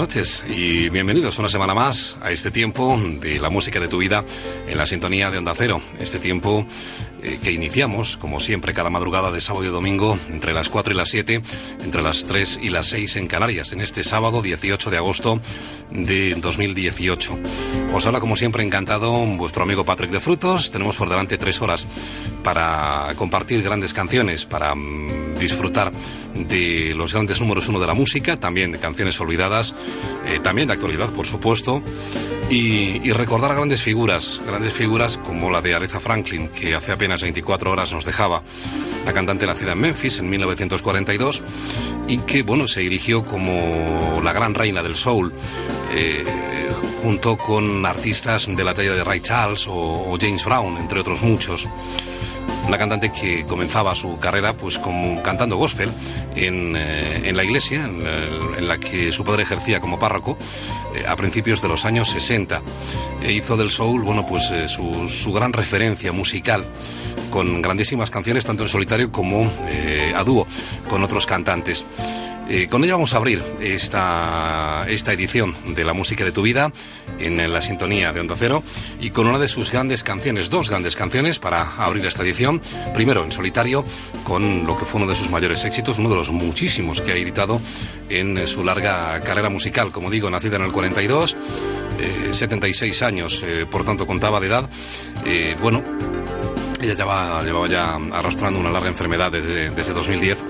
Noches y bienvenidos una semana más a este tiempo de la música de tu vida en la sintonía de Onda Cero. Este tiempo eh, que iniciamos, como siempre, cada madrugada de sábado y domingo, entre las 4 y las 7, entre las 3 y las 6 en Canarias, en este sábado 18 de agosto de 2018. Os habla, como siempre, encantado vuestro amigo Patrick de Frutos. Tenemos por delante tres horas para compartir grandes canciones, para mm, disfrutar de los grandes números uno de la música, también de canciones olvidadas, eh, también de actualidad, por supuesto, y, recordar grandes figuras, grandes figuras como la de Aretha Franklin, que hace apenas 24 horas nos dejaba, la cantante nacida en Memphis en 1942 y que, bueno, se dirigió como la gran reina del soul. Eh, junto con artistas de la talla de Ray Charles o James Brown, entre otros muchos una cantante que comenzaba su carrera pues cantando gospel en, eh, la iglesia en, la que su padre ejercía como párroco eh, a principios de los años 60. E hizo del soul, bueno, pues eh, su, su, gran referencia musical con grandísimas canciones tanto en solitario como a dúo con otros cantantes. Eh, con ella vamos a abrir esta, esta edición de la música de tu vida en la sintonía de Onda Cero y con una de sus grandes canciones, dos grandes canciones para abrir esta edición. Primero en solitario con lo que fue uno de sus mayores éxitos, uno de los muchísimos que ha editado en su larga carrera musical. Como digo, nacida en el 42, 76 eh, años, eh, por tanto contaba de edad. bueno, ella llevaba, llevaba ya arrastrando una larga enfermedad desde, desde 2010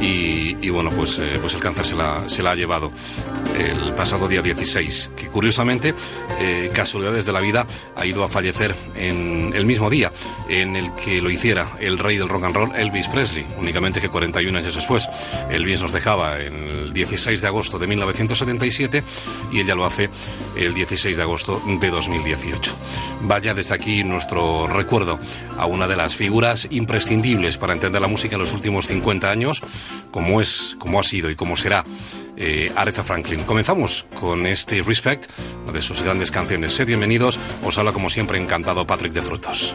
y, bueno, pues, eh, pues el cáncer se la, se la ha llevado el pasado día 16, que curiosamente, eh, casualidades de la vida, ha ido a fallecer en el mismo día en el que lo hiciera el rey del rock and roll, Elvis Presley, únicamente que 41 años después. Elvis nos dejaba el 16 de agosto de 1977 y ella lo hace el 16 de agosto de 2018. Vaya desde aquí nuestro recuerdo a una de las figuras imprescindibles para entender la música en los últimos 50 años, como es, como ha sido y como será eh, Aretha Franklin. Comenzamos con este Respect, una de sus grandes canciones. Sed bienvenidos, os habla como siempre encantado Patrick de Frutos.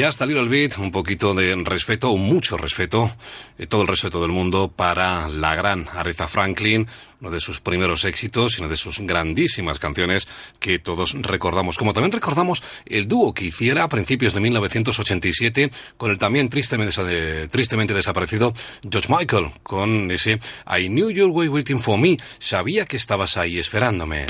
Ya está Little Bit, un poquito de respeto, mucho respeto, eh, todo el respeto del mundo para la gran Aretha Franklin, uno de sus primeros éxitos y una de sus grandísimas canciones que todos recordamos. Como también recordamos el dúo que hiciera a principios de 1987 con el también tristemente, tristemente desaparecido George Michael, con ese I knew you were waiting for me, sabía que estabas ahí esperándome.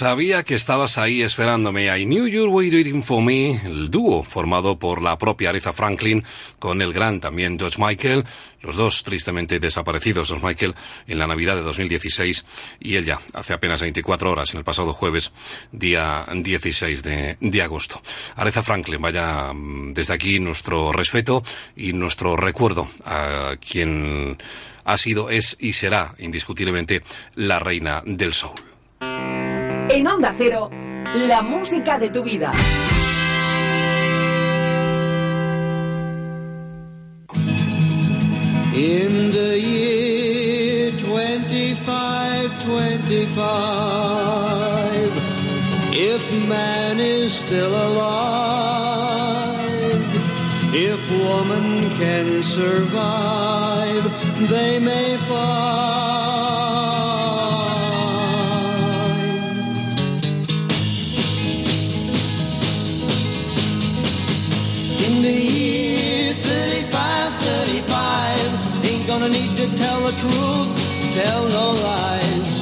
Sabía que estabas ahí esperándome. I knew you were waiting for me. El dúo formado por la propia Aretha Franklin con el gran también George Michael. Los dos tristemente desaparecidos. George Michael en la Navidad de 2016 y ella hace apenas 24 horas en el pasado jueves, día 16 de, agosto. Aretha Franklin, vaya mm, desde aquí nuestro respeto y nuestro recuerdo a quien ha sido, es y será indiscutiblemente la reina del soul. En Onda Cero, la música de tu vida. In the year 55. If man is still alive, if woman can survive, they may find. Tell the truth, tell no lies.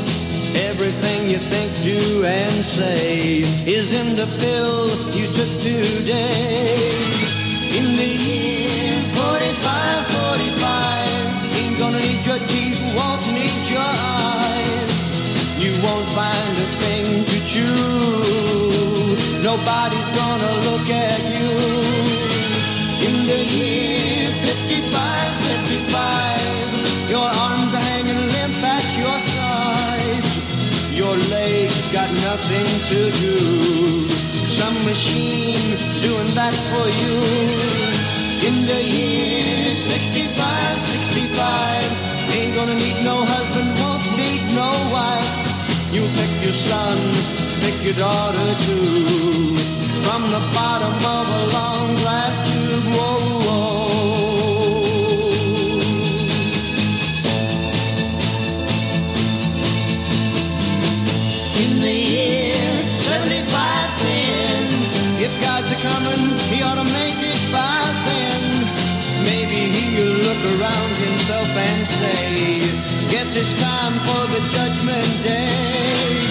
Everything you think, do, and say is in the pill you took today. In the year 45, 45, ain't gonna need your teeth, won't need your eyes. You won't find a thing to chew. Nobody's gonna look at you. In the year 55, 55, to do. Some machine doing that for you. In the year 65, 65, ain't gonna need no husband, won't need no wife. You pick your son, pick your daughter too. From the bottom of a long glass tube, whoa, whoa. It's time for the judgment day.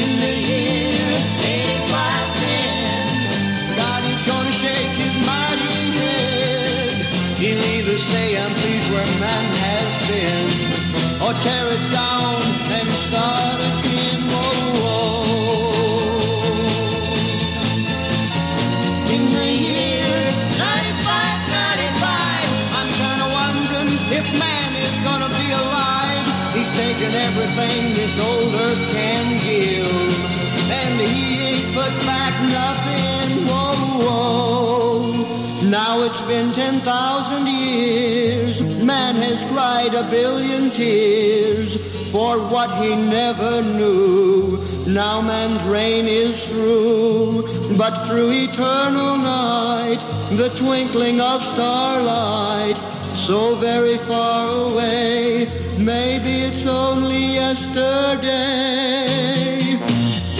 In the year 85, 10, God is gonna shake his mighty head. He'll either say, I'm pleased where man has been, or tear it down Taken everything this old earth can give, and he ain't put back nothing. Whoa, whoa. Now it's been 10,000 years, man has cried a billion tears for what he never knew. Now man's reign is through, but through eternal night, the twinkling of starlight, so very far away, maybe it's only yesterday.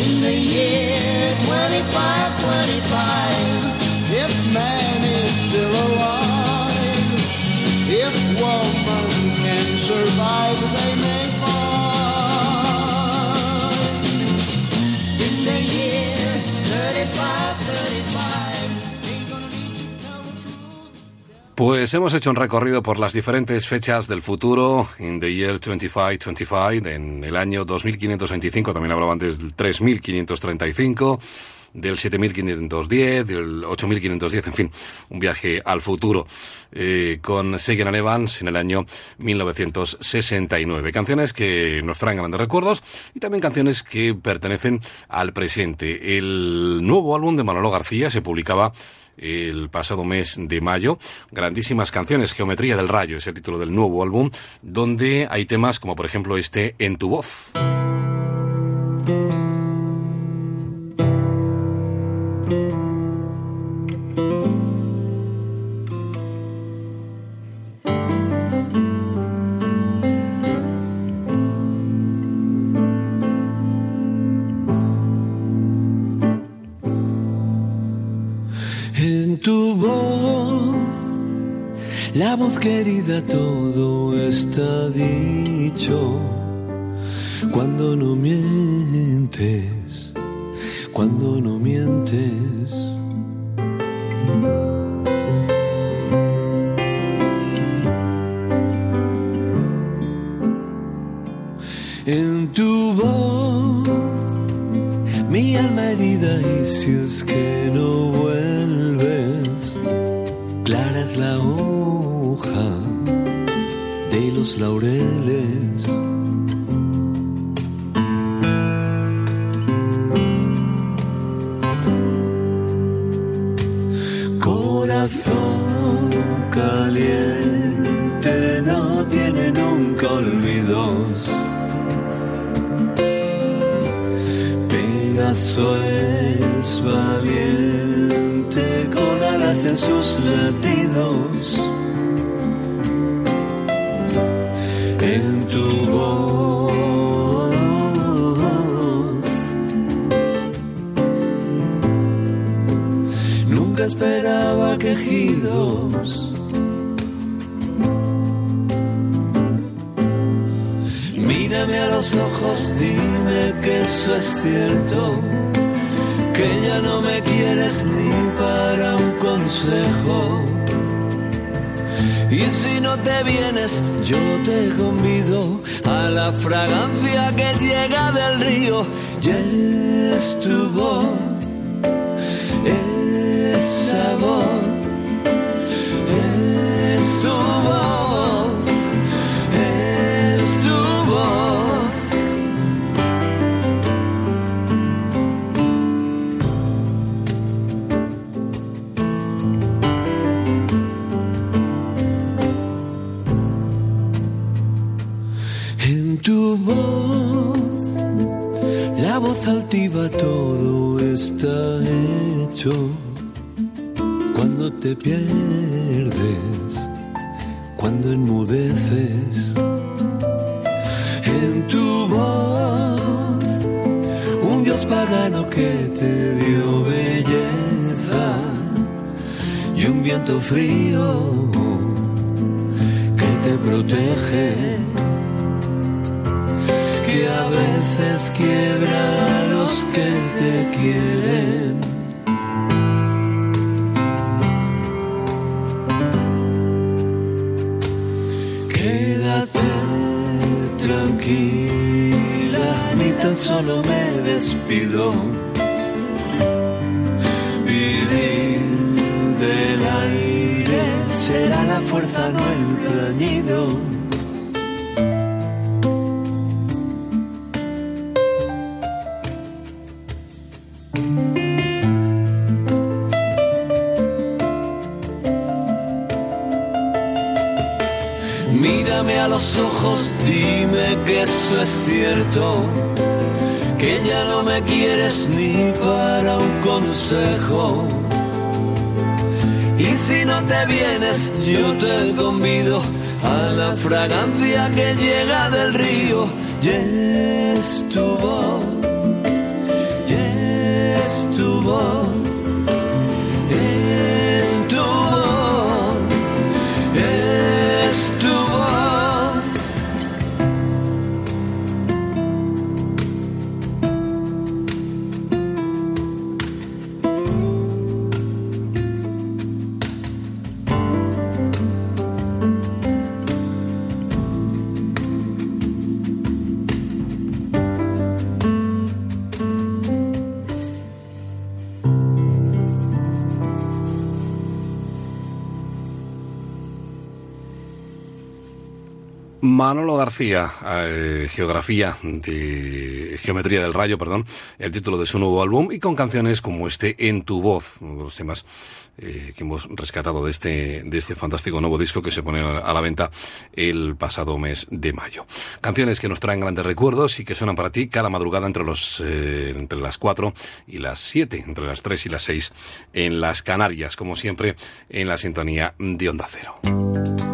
In the year 25, 25, if man is still alive, if woman can survive, they Pues hemos hecho un recorrido por las diferentes fechas del futuro, in the year 2525, en el año 2525, también hablaban del 3535, del 7510, del 8510, en fin, un viaje al futuro eh, con and Evans en el año 1969. Canciones que nos traen grandes recuerdos y también canciones que pertenecen al presente. El nuevo álbum de Manolo García se publicaba el pasado mes de mayo. Grandísimas canciones, Geometría del Rayo, es el título del nuevo álbum, donde hay temas como por ejemplo este En tu voz. La voz querida, todo está dicho. Cuando no mientes, cuando no mientes. En tu voz, mi alma herida y si es que no vuelves, clara la hoja de los laureles. Corazón caliente no tiene nunca olvidos. paso es valiente en sus latidos. En tu voz. Nunca esperaba quejidos. Mírame a los ojos, dime que eso es cierto, que ya no me quieres ni para un consejo. Y si no te vienes, yo te convido a la fragancia que llega del río. Y es tu voz, esa voz, es tu voz, voz, la voz altiva, todo está hecho. Cuando te pierdes, cuando enmudeces. En tu voz, un dios pagano que te dio belleza y un viento frío que te protege que a veces quiebra los que te quieren. Quédate tranquila, ni tan solo me despido. Vivir del aire será la fuerza, no el plañido. Eso es cierto, que ya no me quieres ni para un consejo. Y si no te vienes, yo te convido a la fragancia que llega del río. Y es tu voz, y es tu voz, Manolo García, eh, geografía de geometría del rayo, perdón, el título de su nuevo álbum y con canciones como este En tu voz, uno de los temas eh, que hemos rescatado de este de este fantástico nuevo disco que se pone a la venta el pasado mes de mayo. Canciones que nos traen grandes recuerdos y que suenan para ti cada madrugada entre los eh, entre las 4 y las 7, entre las 3 y las 6 en las Canarias, como siempre en la sintonía de Onda Cero.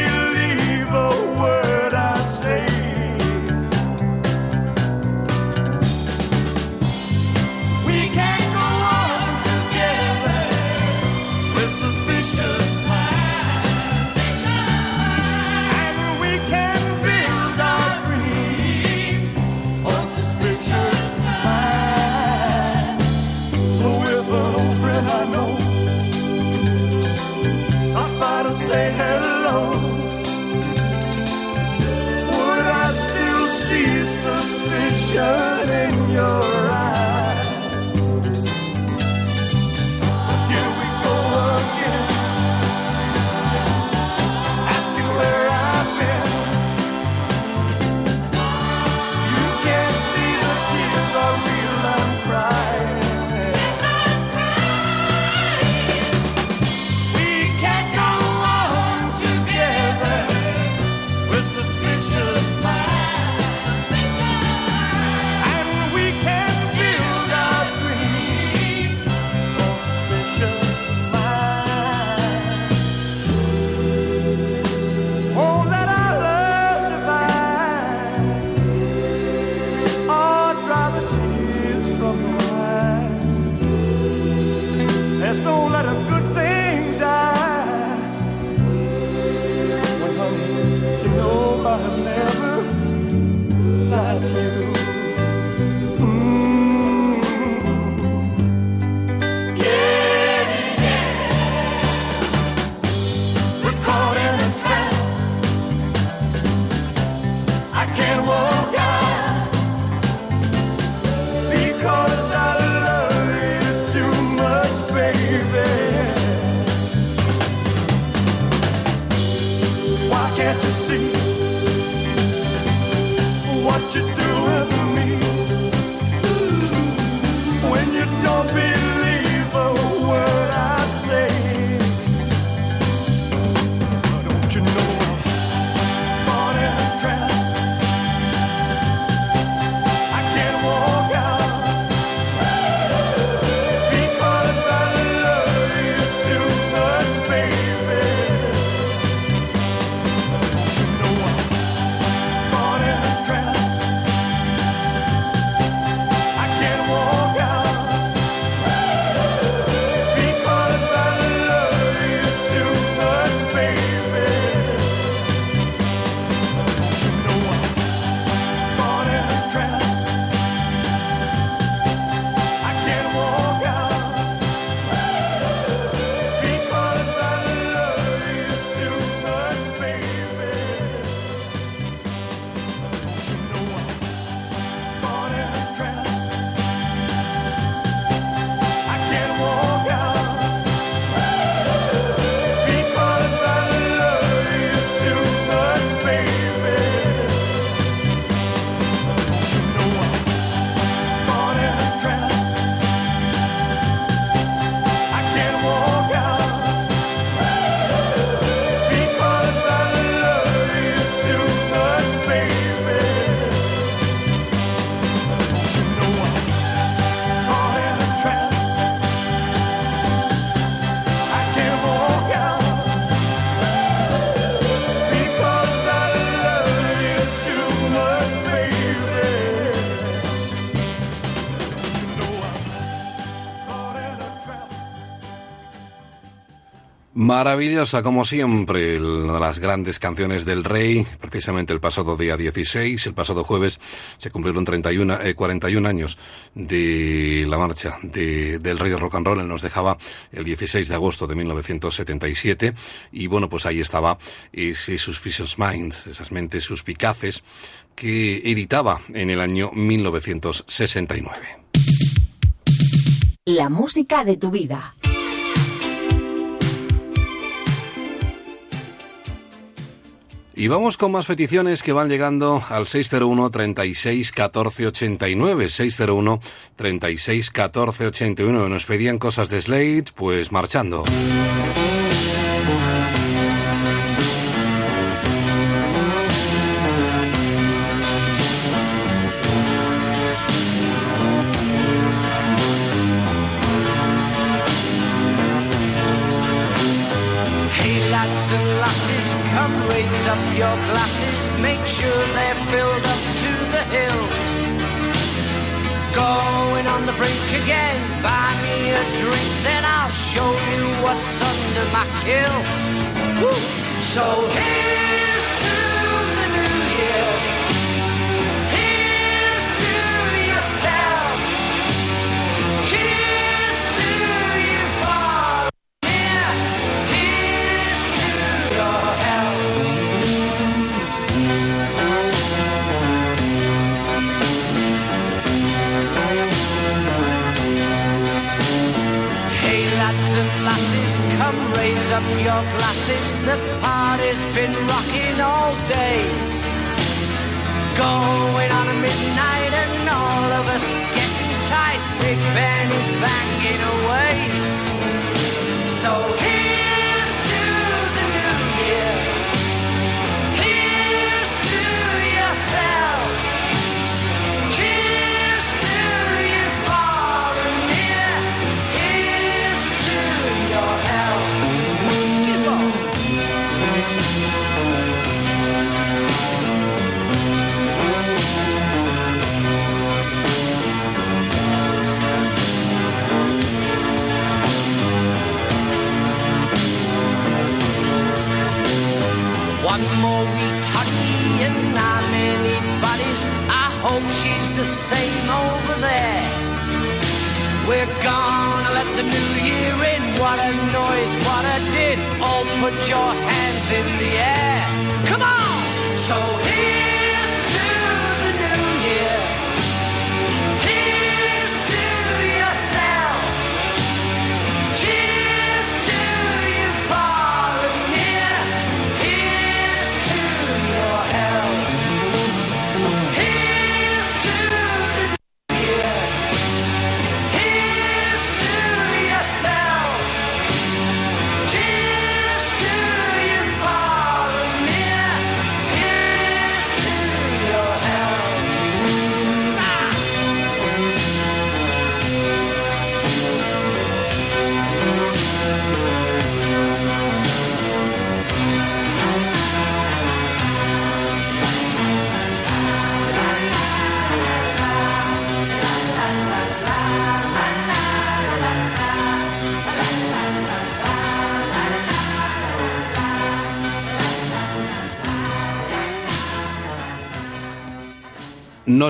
your Maravillosa, como siempre, las grandes canciones del rey. Precisamente el pasado día 16, el pasado jueves, se cumplieron 31, eh, 41 años de la marcha de, del rey de rock and roll. Él nos dejaba el 16 de agosto de 1977. Y bueno, pues ahí estaba ese Suspicious Minds, esas mentes suspicaces que editaba en el año 1969. La música de tu vida. Y vamos con más peticiones que van llegando al 601 36 14 89. 601 36 14 81. Nos pedían cosas de Slade, pues marchando.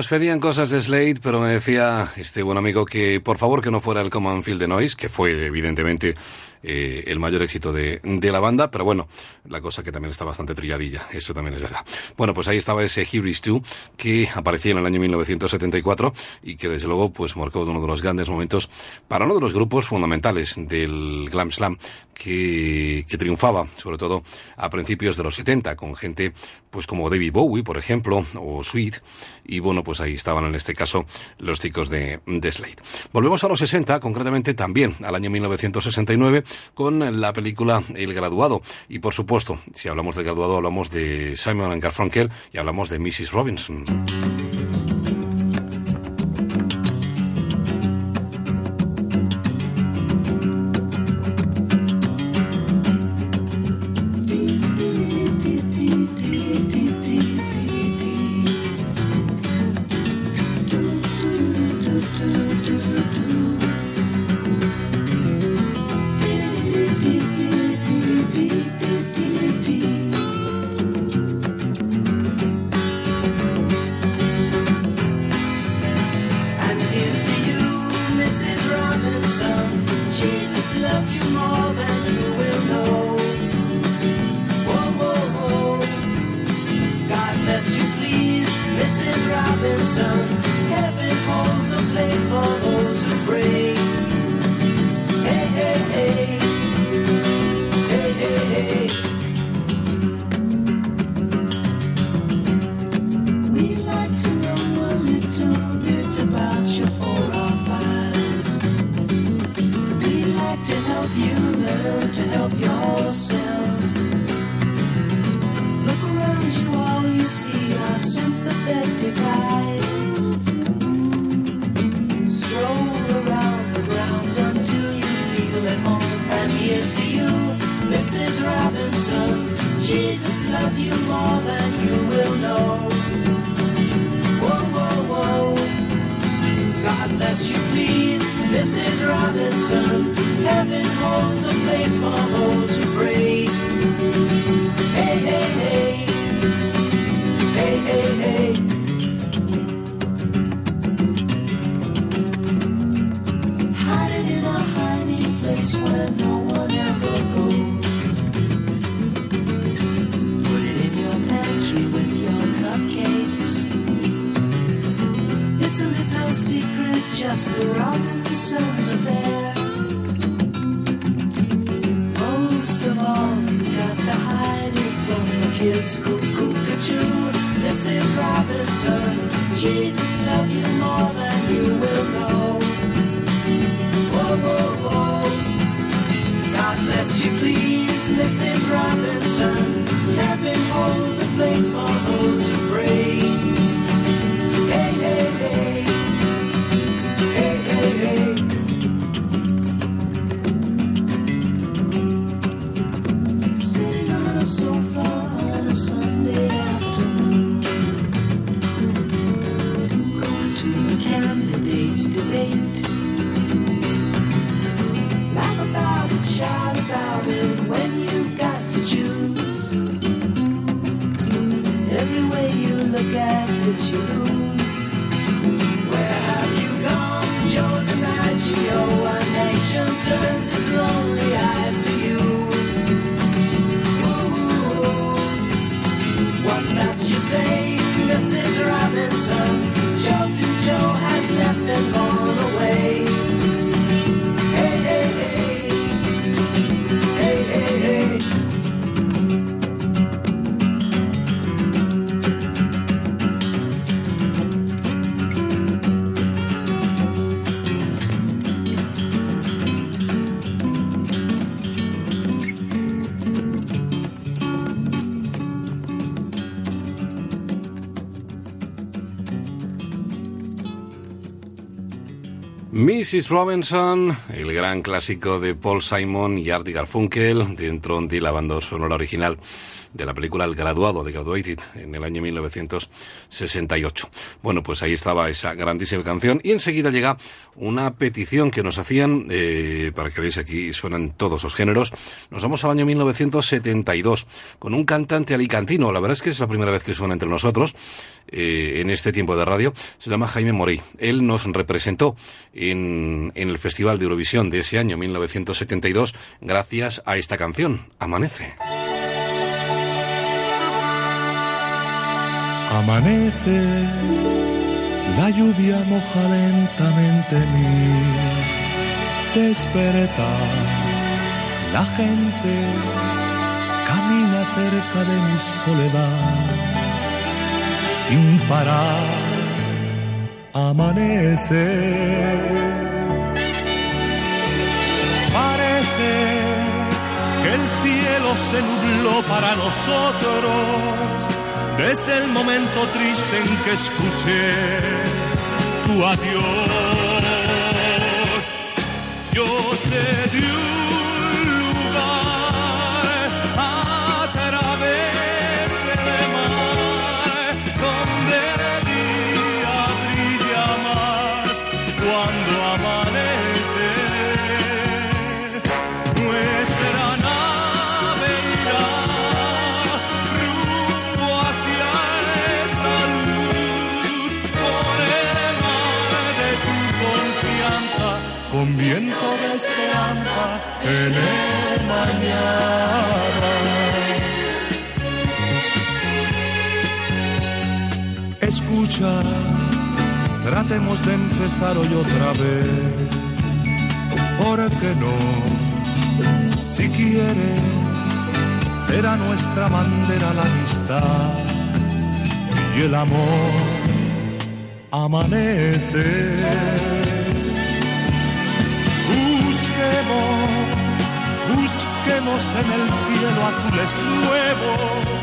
Nos pedían cosas de Slade, pero me decía este buen amigo que por favor que no fuera el Common Field de Noise, que fue evidentemente eh, el mayor éxito de, de la banda, pero bueno, la cosa que también está bastante trilladilla, eso también es verdad. Bueno, pues ahí estaba ese Here Is 2 que aparecía en el año 1974 y que desde luego pues marcó uno de los grandes momentos para uno de los grupos fundamentales del Glam Slam que, que triunfaba, sobre todo a principios de los 70, con gente pues como David Bowie, por ejemplo, o Sweet, y bueno, pues ahí estaban en este caso los chicos de, de Slade. Volvemos a los 60, concretamente también al año 1969, con la película El Graduado. Y por supuesto, si hablamos del graduado, hablamos de Simon Garfunkel y hablamos de Mrs. Robinson. Mrs. Robinson, el gran clásico de Paul Simon y Art Garfunkel, dentro de la banda sonora original de la película El Graduado, de Graduated, en el año 1968. Bueno, pues ahí estaba esa grandísima canción y enseguida llega una petición que nos hacían, eh, para que veáis aquí suenan todos los géneros. Nos vamos al año 1972 con un cantante alicantino, la verdad es que es la primera vez que suena entre nosotros este tiempo de radio, se llama Jaime Morey. Él nos representó en, en el Festival de Eurovisión de ese año 1972 gracias a esta canción, Amanece. Amanece, la lluvia moja lentamente mi despertar. La gente camina cerca de mi soledad sin parar. Amanece. Parece que el cielo se nubló para nosotros desde el momento triste en que escuché tu adiós. Yo sé mañana. Escucha, tratemos de empezar hoy otra vez. ¿Por qué no? Si quieres, será nuestra bandera la amistad y el amor amanece. En el cielo azules nuevos,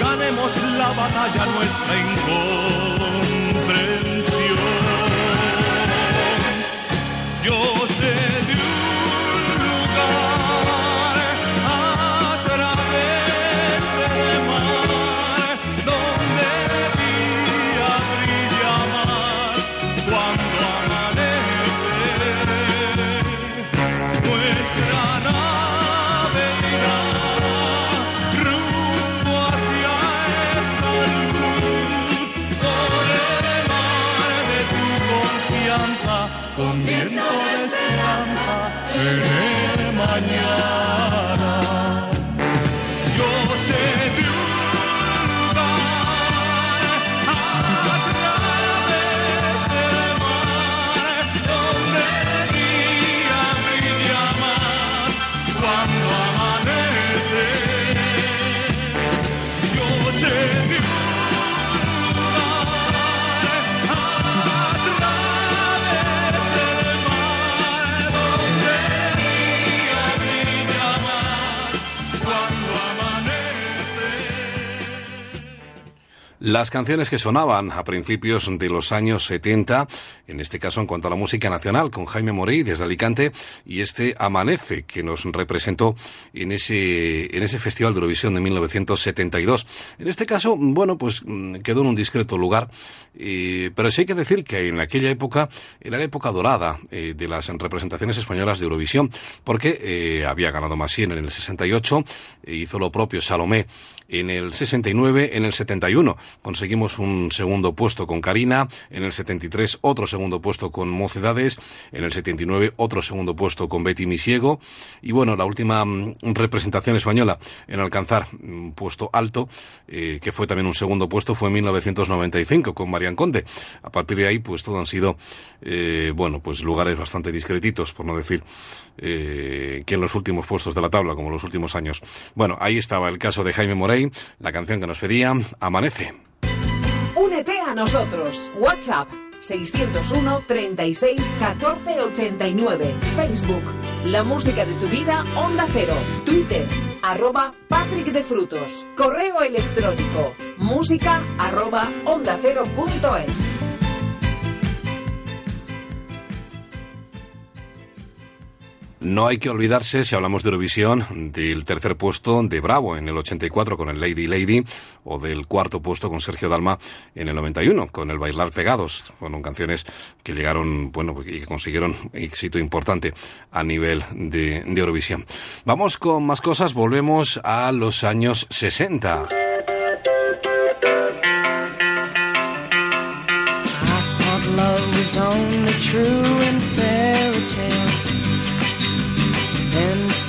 ganemos la batalla nuestra incomprensión. Yo sé Las canciones que sonaban a principios de los años 70, en este caso en cuanto a la música nacional, con Jaime Morey desde Alicante, y este Amanece que nos representó en ese, en ese Festival de Eurovisión de 1972. En este caso, bueno, pues mm, quedó en un discreto lugar, eh, pero sí hay que decir que en aquella época era la época dorada eh, de las representaciones españolas de Eurovisión, porque eh, había ganado Massien en el 68, e hizo lo propio Salomé en el 69, en el 71 conseguimos un segundo puesto con Karina, en el 73 otro segundo puesto con Mocedades, en el 79 otro segundo puesto con Betty Misiego y bueno, la última mm, representación española en alcanzar un puesto alto, eh, que fue también un segundo puesto, fue en 1995 con Marian Conde. A partir de ahí, pues todo han sido, eh, bueno, pues lugares bastante discretitos, por no decir eh, que en los últimos puestos de la tabla, como en los últimos años. Bueno, ahí estaba el caso de Jaime Morey, la canción que nos pedía, Amanece. Únete a nosotros. WhatsApp 601 36 14 89. Facebook La música de tu vida Onda Cero. Twitter arroba Patrick de Frutos. Correo electrónico música arroba onda cero punto es. No hay que olvidarse, si hablamos de Eurovisión, del tercer puesto de Bravo en el 84 con el Lady Lady o del cuarto puesto con Sergio Dalma en el 91 con el Bailar Pegados. Fueron canciones que llegaron, bueno, y que consiguieron éxito importante a nivel de, de Eurovisión. Vamos con más cosas, volvemos a los años 60. I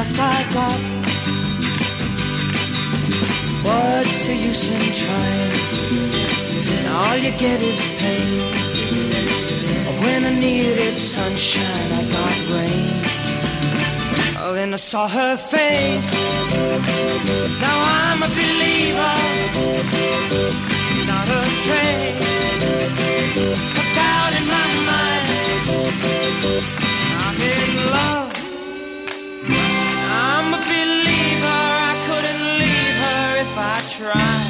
I got. What's the use in trying? And all you get is pain. When I needed sunshine, I got rain. Oh, then I saw her face. Now I'm a believer, not a trace of doubt in my mind. I'm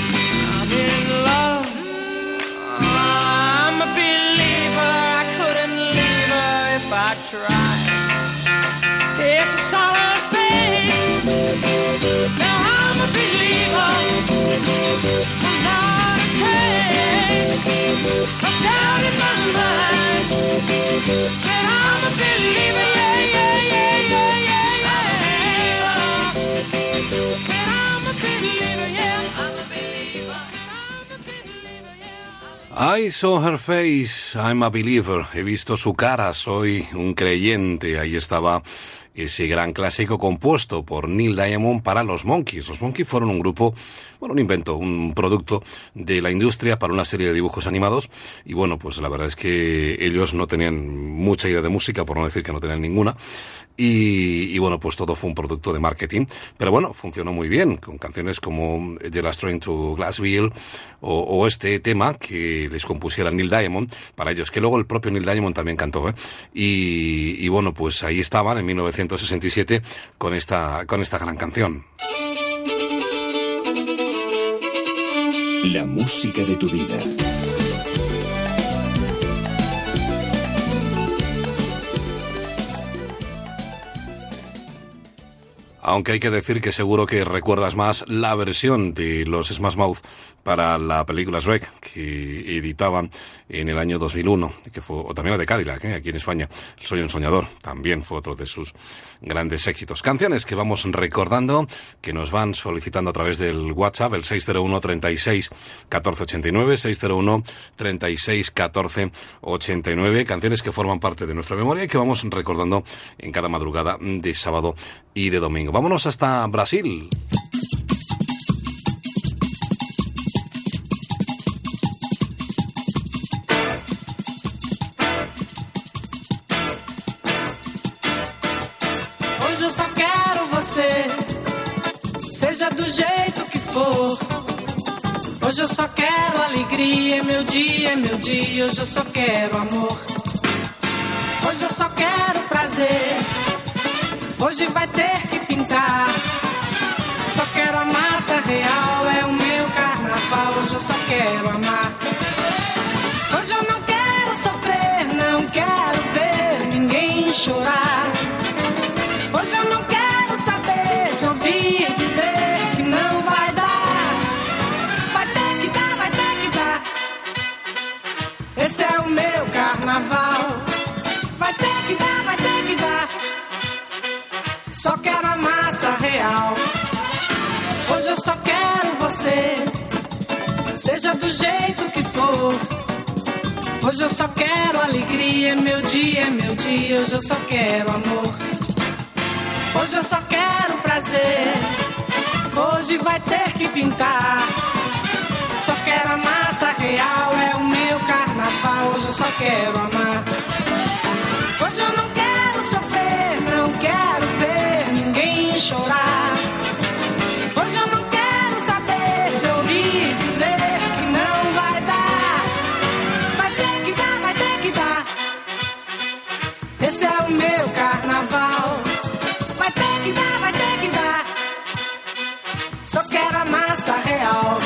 I saw her face, I'm a believer. He visto su cara, soy un creyente. Ahí estaba ese gran clásico compuesto por Neil Diamond para los Monkeys. Los Monkeys fueron un grupo, bueno, un invento, un producto de la industria para una serie de dibujos animados. Y bueno, pues la verdad es que ellos no tenían mucha idea de música, por no decir que no tenían ninguna. Y, y bueno, pues todo fue un producto de marketing. Pero bueno, funcionó muy bien, con canciones como The Last Train to Glassville o, o este tema que les compusiera Neil Diamond para ellos, que luego el propio Neil Diamond también cantó. ¿eh? Y, y bueno, pues ahí estaban en 1967 con esta, con esta gran canción. La música de tu vida. Aunque hay que decir que seguro que recuerdas más la versión de los Smash Mouth para la película Shrek que editaban en el año 2001, que fue, o también la de Cadillac, ¿eh? aquí en España. Soy un soñador, también fue otro de sus grandes éxitos. Canciones que vamos recordando, que nos van solicitando a través del WhatsApp, el 601 36 1489, 601 36 14 89, canciones que forman parte de nuestra memoria y que vamos recordando en cada madrugada de sábado y de domingo. Vámonos hasta Brasil. Seja do jeito que for. Hoje eu só quero alegria, é meu dia, é meu dia. Hoje eu só quero amor. Hoje eu só quero prazer. Hoje vai ter que pintar. Só quero a massa real, é o meu carnaval. Hoje eu só quero amar. Hoje eu não quero sofrer, não quero ver ninguém chorar. Esse é o meu carnaval. Vai ter que dar, vai ter que dar. Só quero a massa real. Hoje eu só quero você. Seja do jeito que for. Hoje eu só quero alegria, é meu dia, é meu dia. Hoje eu só quero amor. Hoje eu só quero prazer. Hoje vai ter que pintar. Só quero a massa real, é o meu carnaval. Hoje eu só quero amar. Hoje eu não quero sofrer, não quero ver ninguém chorar. Hoje eu não quero saber de ouvir dizer que não vai dar. Vai ter que dar, vai ter que dar. Esse é o meu carnaval. Vai ter que dar, vai ter que dar. Só quero a massa real.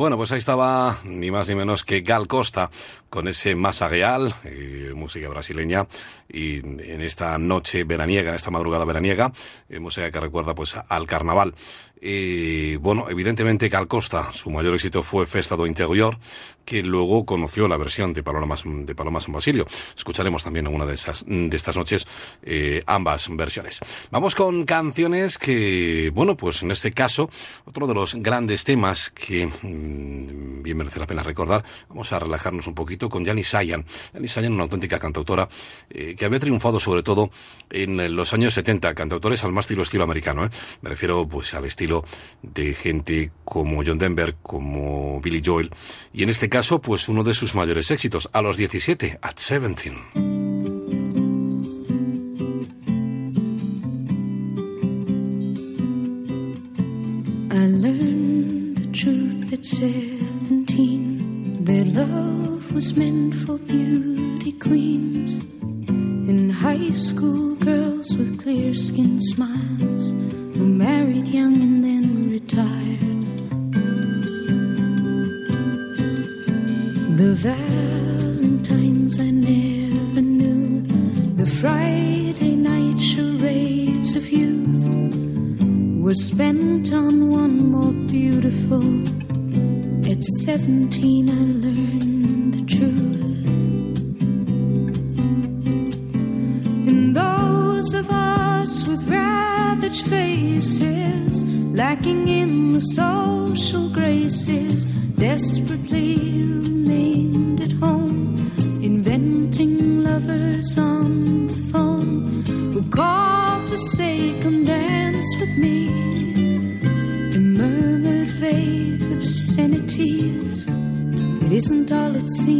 Bueno, pues ahí estaba ni más ni menos que Gal Costa con ese Masa Real, eh, música brasileña, y en esta noche veraniega, en esta madrugada veraniega, eh, música que recuerda pues al carnaval. Y bueno, evidentemente Gal Costa, su mayor éxito fue Festa do Interior, que luego conoció la versión de Palomas, de Palomas en Basilio. Escucharemos también en una de, esas, de estas noches eh, ambas versiones. Vamos con canciones que, bueno, pues en este caso, otro de los grandes temas que mm, bien merece la pena recordar, vamos a relajarnos un poquito con Janis Sayan. Janis Sayan, una auténtica cantautora eh, que había triunfado sobre todo en los años 70, cantautores al más estilo estilo americano. ¿eh? Me refiero pues al estilo de gente como John Denver, como Billy Joel, y en este caso, pues uno de sus mayores éxitos, a los 17, at 17. I learned the truth at 17 that love was meant for beauty queens. In high school, girls with clear skin smiles who married young and then Valentines I never knew, the Friday night charades of youth were spent on one more beautiful. At 17, I learned the truth. And those of us with ravaged faces, lacking in the social graces, desperately see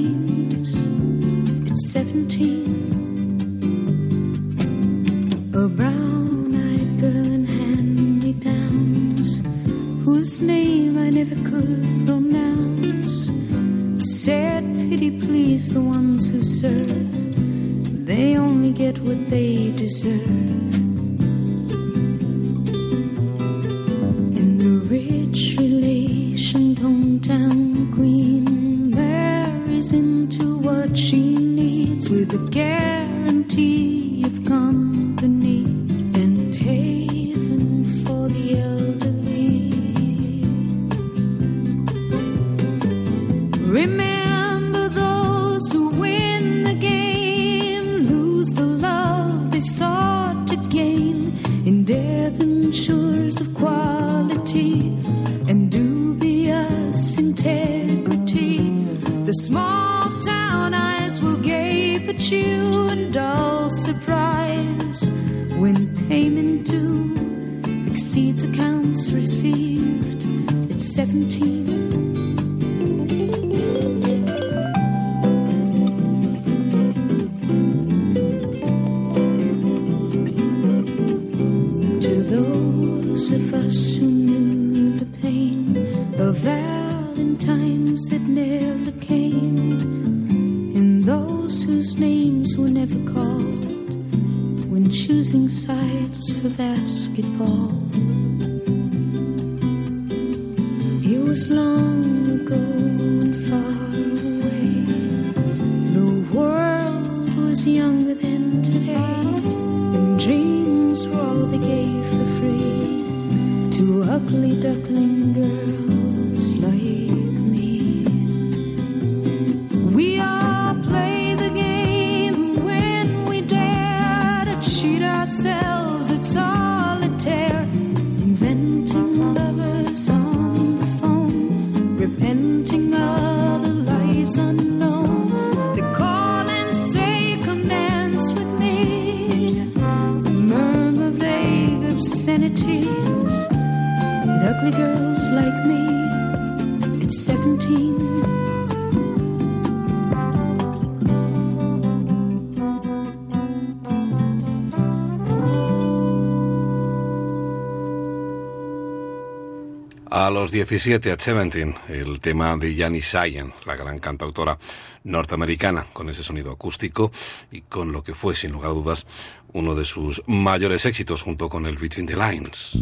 17, at 17, el tema de Janis Sayan, la gran cantautora norteamericana, con ese sonido acústico y con lo que fue, sin lugar a dudas, uno de sus mayores éxitos junto con el Between the Lines.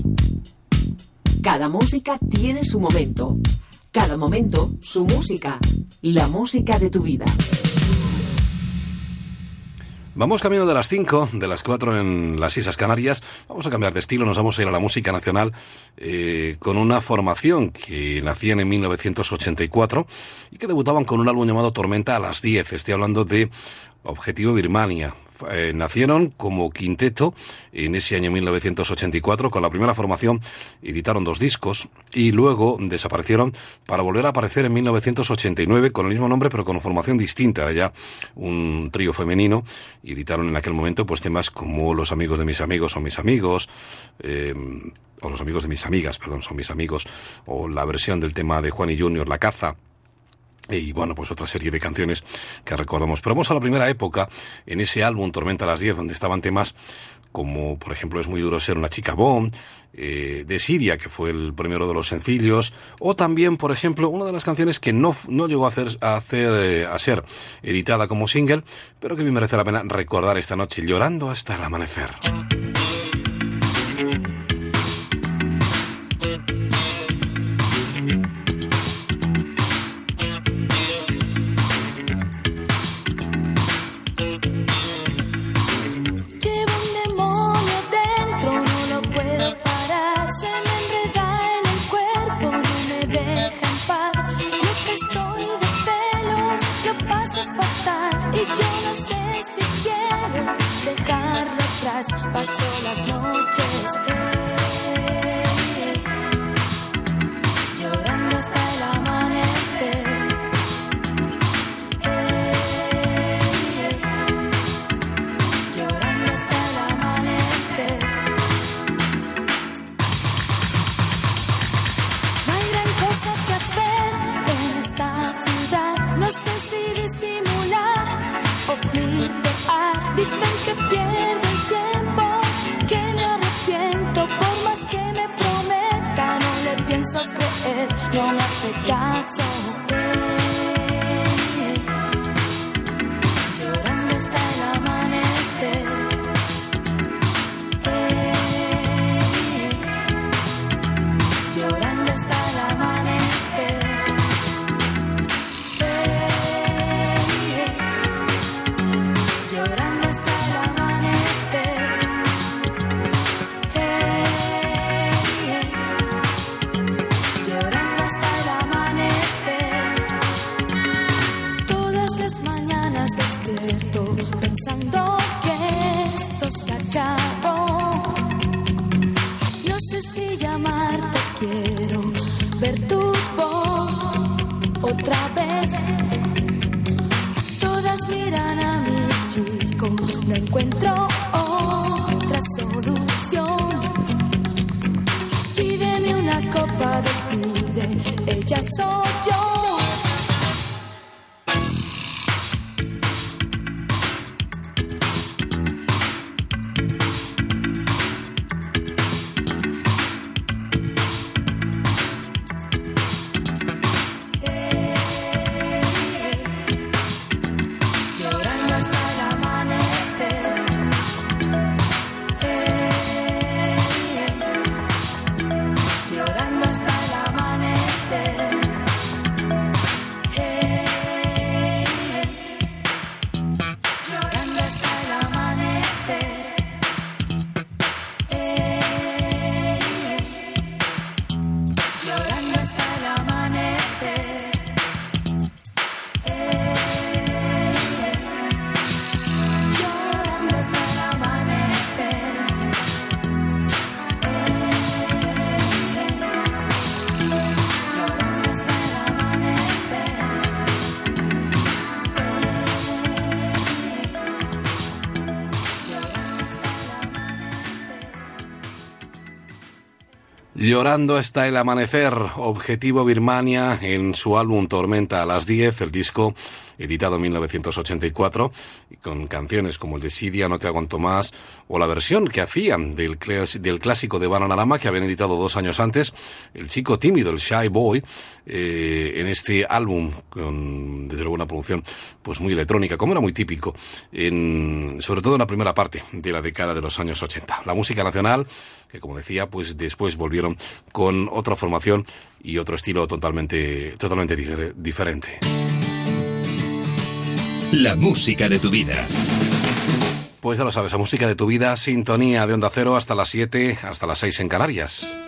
Cada música tiene su momento. Cada momento, su música. La música de tu vida. Vamos camino de las 5, de las 4 en las Islas Canarias. Vamos a cambiar de estilo, nos vamos a ir a la música nacional eh, con una formación que nacían en 1984 y que debutaban con un álbum llamado Tormenta a las 10. Estoy hablando de Objetivo Birmania, eh, nacieron como quinteto en ese año 1984 con la primera formación, editaron dos discos y luego desaparecieron para volver a aparecer en 1989 con el mismo nombre pero con formación distinta, era ya un trío femenino. Editaron en aquel momento pues temas como Los amigos de mis amigos son mis amigos, eh, o Los amigos de mis amigas, perdón, son mis amigos, o la versión del tema de Juan y Junior, La caza, y bueno, pues otra serie de canciones que recordamos. Pero vamos a la primera época, en ese álbum Tormenta a las 10, donde estaban temas como, por ejemplo, Es muy duro ser una chica bomb, eh, de Siria, que fue el primero de los sencillos, o también, por ejemplo, una de las canciones que no, no llegó a, hacer, a, hacer, eh, a ser editada como single, pero que me merece la pena recordar esta noche, llorando hasta el amanecer. Atrás. Paso las noches le pienso creer. No me Llorando hasta el amanecer, Objetivo Birmania en su álbum Tormenta a las 10, el disco editado en 1984, y con canciones como el de Sidia, No te aguanto más, o la versión que hacían del, clásico de Bananarama que habían editado dos años antes, El chico tímido, el Shy Boy, eh, en este álbum, con desde luego una producción pues muy electrónica, como era muy típico, en, sobre todo en la primera parte de la década de los años 80. La música nacional, que como decía, pues después volvieron con otra formación y otro estilo totalmente, totalmente diferente. La música de tu vida. Pues ya lo sabes, la música de tu vida, sintonía de Onda Cero hasta las 7, hasta las 6 en Canarias.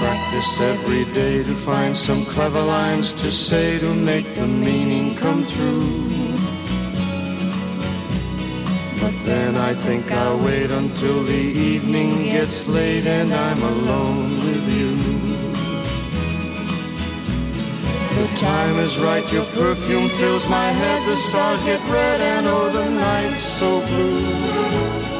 Practice every day to find some clever lines to say to make the meaning come through. But then I think I'll wait until the evening gets late and I'm alone with you. The time is right, your perfume fills my head, the stars get red and oh the night's so blue.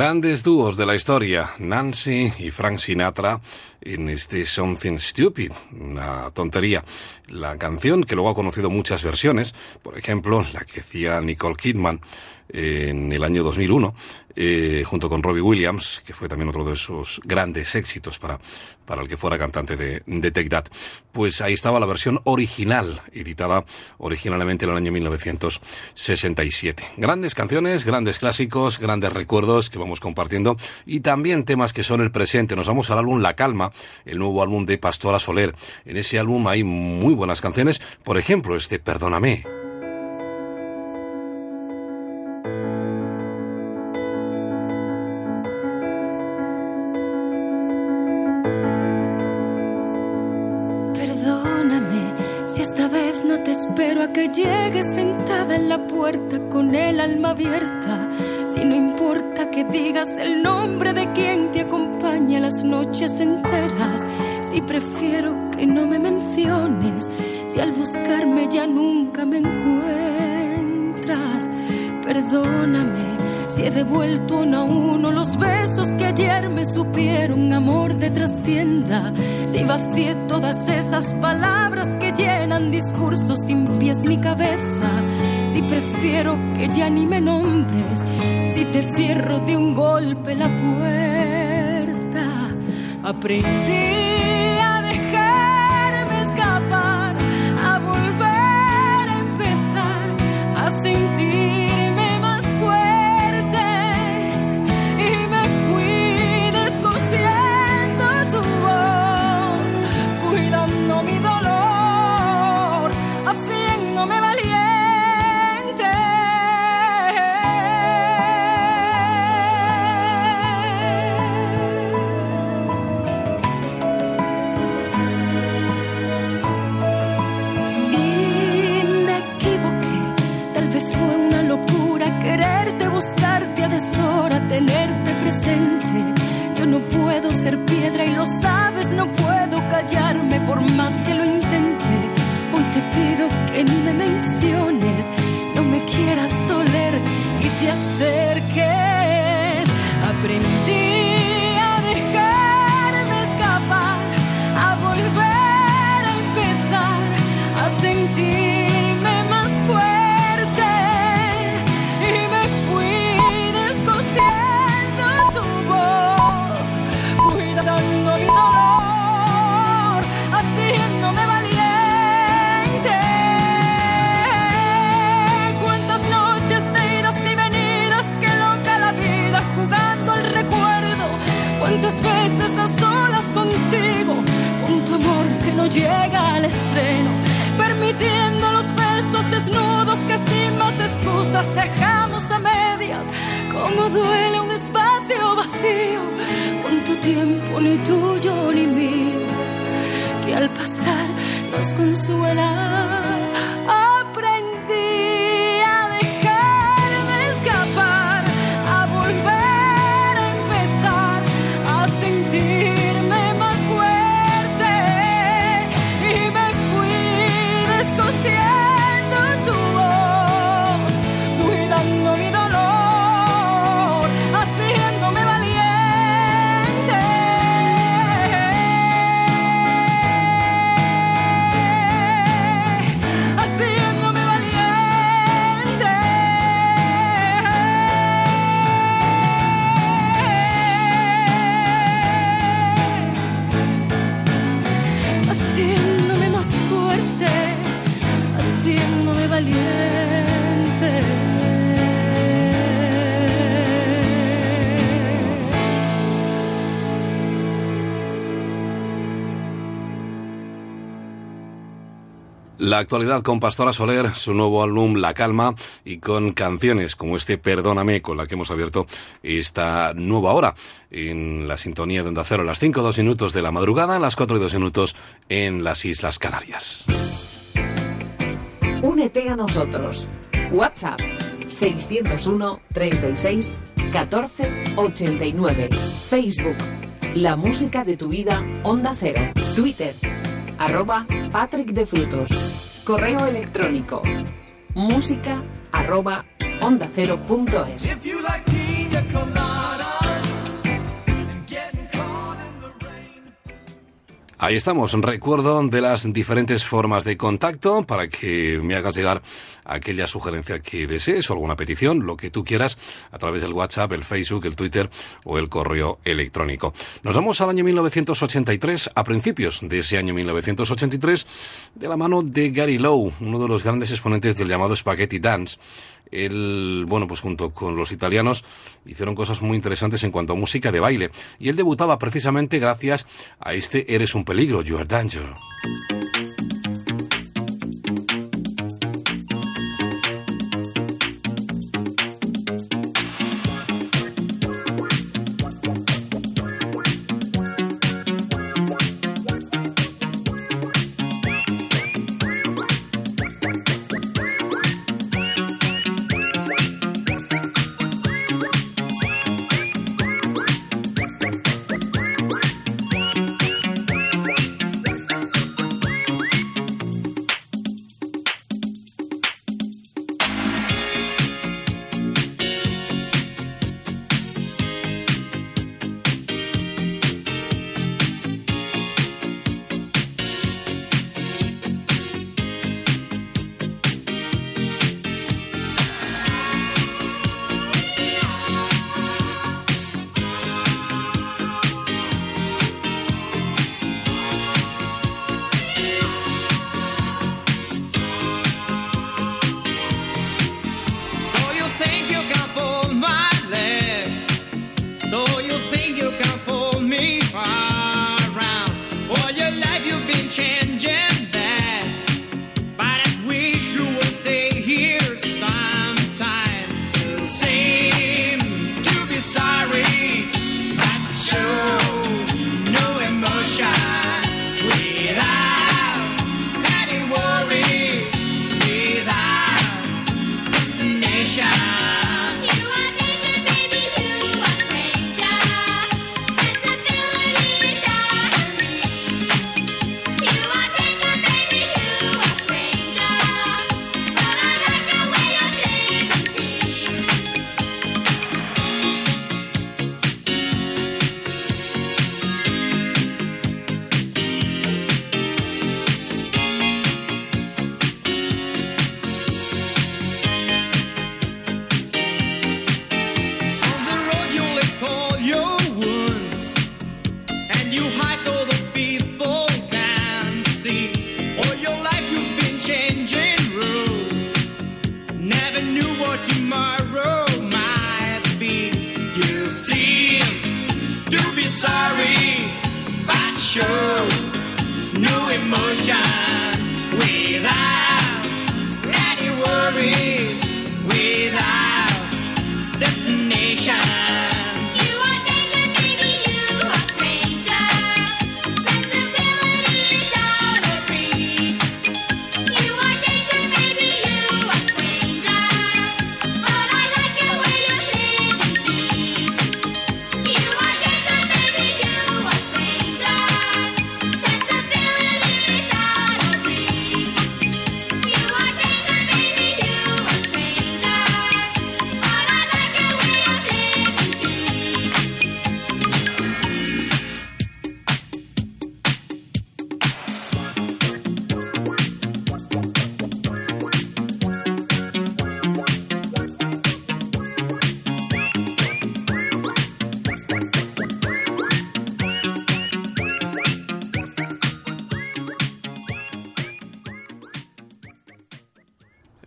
Grandes dúos de la historia, Nancy y Frank Sinatra en este Something Stupid, una tontería. La canción que luego ha conocido muchas versiones, por ejemplo, la que hacía Nicole Kidman en el año 2001, eh, junto con Robbie Williams, que fue también otro de esos grandes éxitos para, para el que fuera cantante de, de Take That. Pues ahí estaba la versión original, editada originalmente en el año 1967. Grandes canciones, grandes clásicos, grandes recuerdos que vamos compartiendo y también temas que son el presente. Nos vamos al álbum La Calma, el nuevo álbum de Pastora Soler. En ese álbum hay muy buenas canciones, por ejemplo, este Perdóname. Sentada en la puerta con el alma abierta. Si no importa que digas el nombre de quien te acompaña las noches enteras. Si prefiero que no me menciones. Si al buscarme ya nunca me encuentras. Perdóname si he devuelto uno a uno los besos que ayer me supieron amor de trastienda. Si vacié todas esas palabras que llenan discursos sin pies ni cabeza. Si prefiero que ya ni me nombres. Si te cierro de un golpe la puerta. Aprendí buscarte a deshora, tenerte presente. Yo no puedo ser piedra y lo sabes, no puedo callarme por más que lo intente. Hoy te pido que ni me menciones, no me quieras doler y te acerques. Aprendí tuyo ni mío, que al pasar nos consuela. La actualidad con Pastora Soler, su nuevo álbum La Calma y con canciones como este Perdóname con la que hemos abierto esta nueva hora en la sintonía de Onda Cero las 5 2 minutos de la madrugada, a las 4 y 2 minutos en las Islas Canarias. Únete a nosotros. WhatsApp 601 36 14 89. Facebook La música de tu vida Onda Cero. Twitter arroba Patrick de Frutos. Correo electrónico música arroba onda cero punto es. Ahí estamos, recuerdo de las diferentes formas de contacto para que me hagas llegar aquella sugerencia que desees o alguna petición, lo que tú quieras, a través del WhatsApp, el Facebook, el Twitter o el correo electrónico. Nos vamos al año 1983, a principios de ese año 1983, de la mano de Gary Lowe, uno de los grandes exponentes del llamado Spaghetti Dance. Él, bueno, pues junto con los italianos hicieron cosas muy interesantes en cuanto a música de baile. Y él debutaba precisamente gracias a este Eres un peligro, You are danger.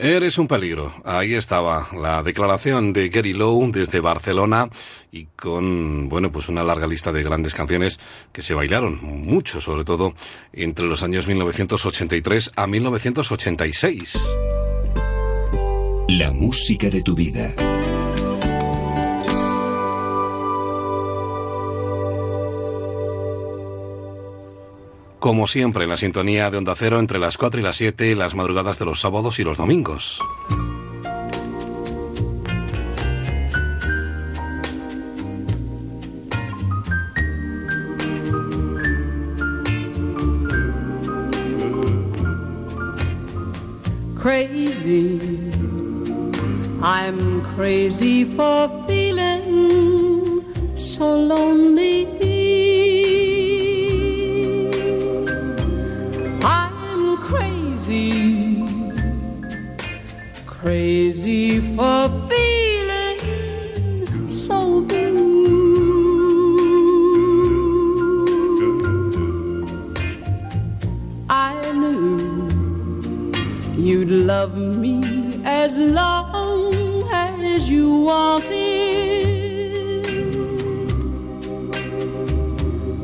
Eres un peligro. Ahí estaba la declaración de Gary Lowe desde Barcelona y con, bueno, pues una larga lista de grandes canciones que se bailaron, mucho sobre todo entre los años 1983 a 1986. La música de tu vida. Como siempre, en la sintonía de Onda Cero entre las 4 y las 7, las madrugadas de los sábados y los domingos. crazy. I'm crazy for you'd love me as long as you wanted.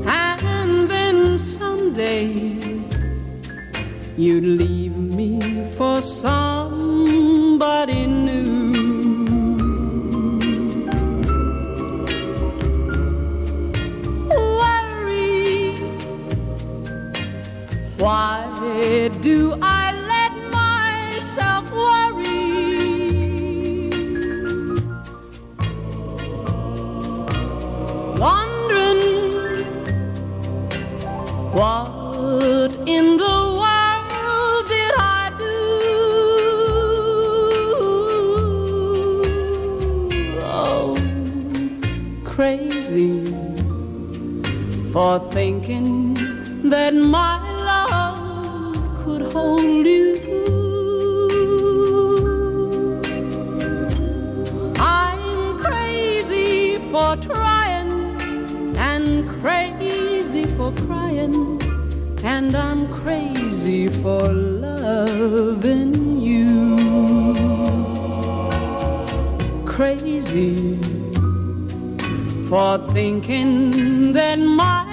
And then someday you'd leave me for somebody new. Why do what in the world did I do? Oh, crazy for thinking that my love could hold you. And I'm crazy for loving you. Crazy for thinking that my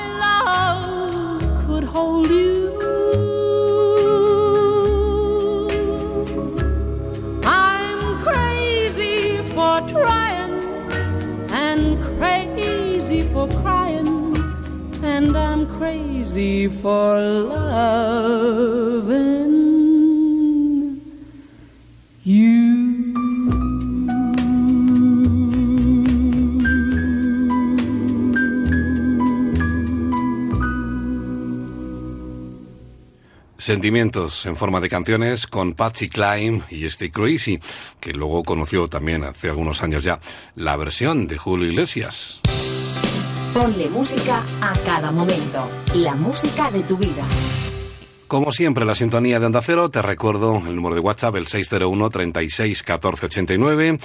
for you. Sentimientos en forma de canciones con Patsy Cline y Stay Crazy, que luego conoció también hace algunos años ya la versión de Julio Iglesias. Ponle música a cada momento. La música de tu vida. Como siempre, la sintonía de Onda Cero, te recuerdo el número de WhatsApp, el 601 36 14 89.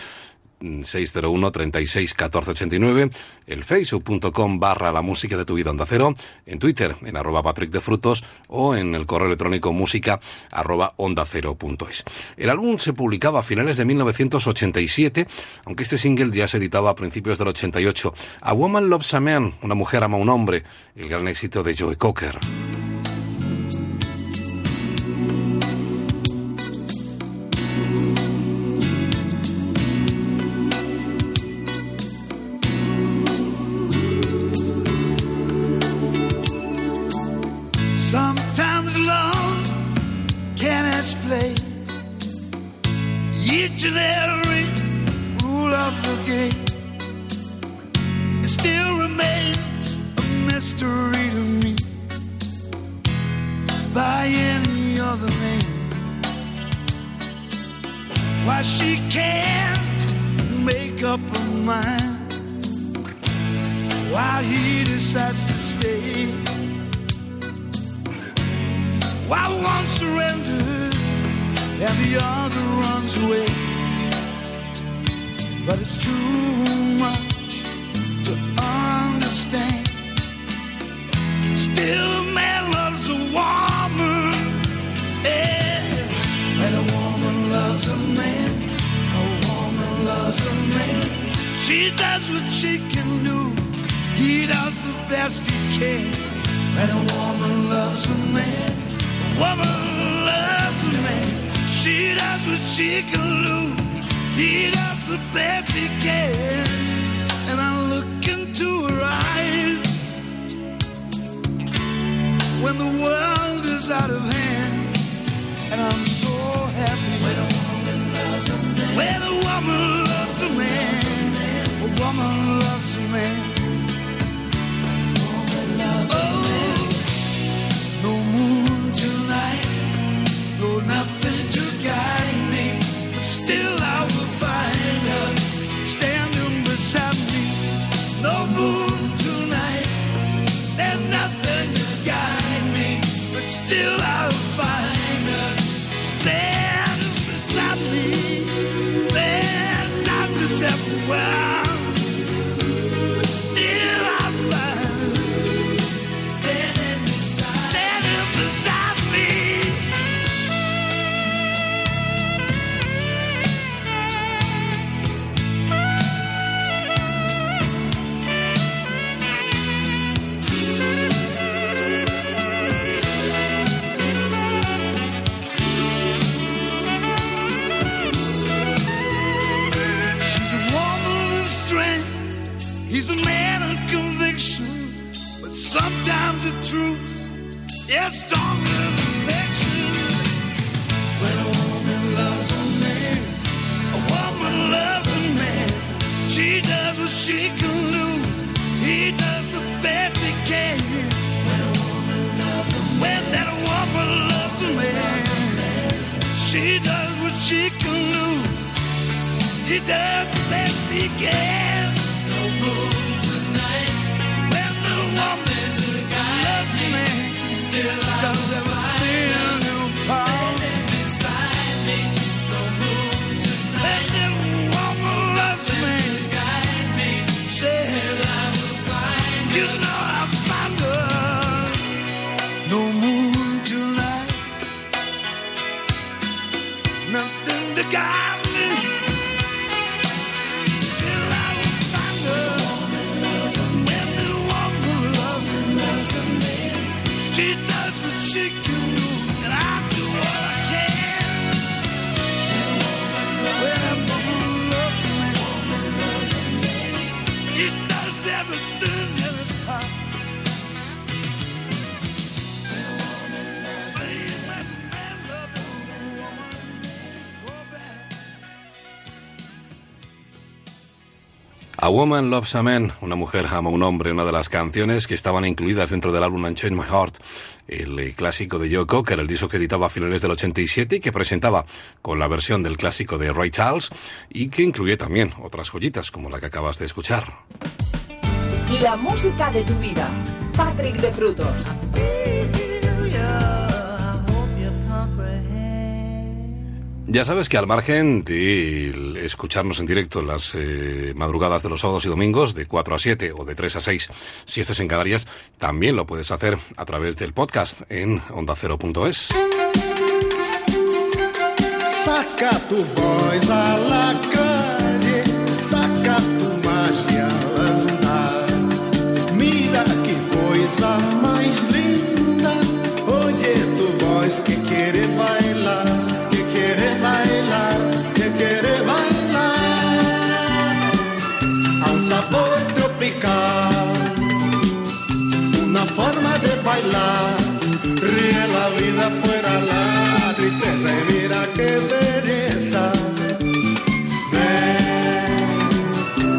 Mm, 601 36 14 89, el facebook.com barra la música de tu vida onda cero, en Twitter en arroba Patrick de Frutos o en el correo electrónico música arroba onda cero punto es. El álbum se publicaba a finales de 1987, aunque este single ya se editaba a principios del 88. A Woman Loves a Man, una mujer ama a un hombre, el gran éxito de Joe Cocker. Can explain each and every rule of the game. It still remains a mystery to me by any other name. Why she can't make up her mind Why he decides to stay. Why one surrenders and the other runs away. But it's too much to understand. Still, a man loves a woman. Yeah. When a woman loves a man, a woman loves a man. She does what she can do. He does the best he can. When a woman loves a man, a woman loves a man. She does what she can do. He does the best he can. And I look into her eyes when the world is out of hand. And I'm so happy when a woman loves a man. When a woman loves a man. A woman loves a man. Oh, He does the best he can. No moon tonight. When the woman loves me, still does everything Woman Loves a Man, una mujer ama a un hombre, una de las canciones que estaban incluidas dentro del álbum Unchained My Heart, el eh, clásico de Joe Cocker, el disco que editaba a finales del 87 y que presentaba con la versión del clásico de Ray Charles y que incluye también otras joyitas como la que acabas de escuchar. La música de tu vida. Patrick de Frutos. Ya sabes que al margen de escucharnos en directo las eh, madrugadas de los sábados y domingos, de 4 a 7 o de 3 a 6, si estés en Canarias, también lo puedes hacer a través del podcast en ondacero.es. Saca tu voz a la calle, saca tu magia. Mira qué coisa bailar, ríe la vida fuera la tristeza y mira qué belleza. Ven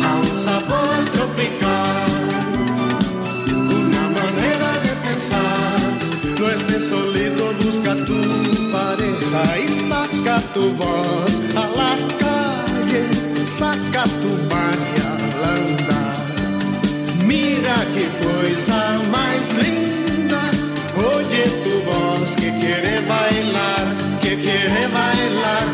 a un sabor tropical, una manera de pensar. No estés solito, busca tu pareja y saca tu voz a la calle, saca tu magia al andar. Mira qué cosa más linda, quiere bailar, que quiere bailar,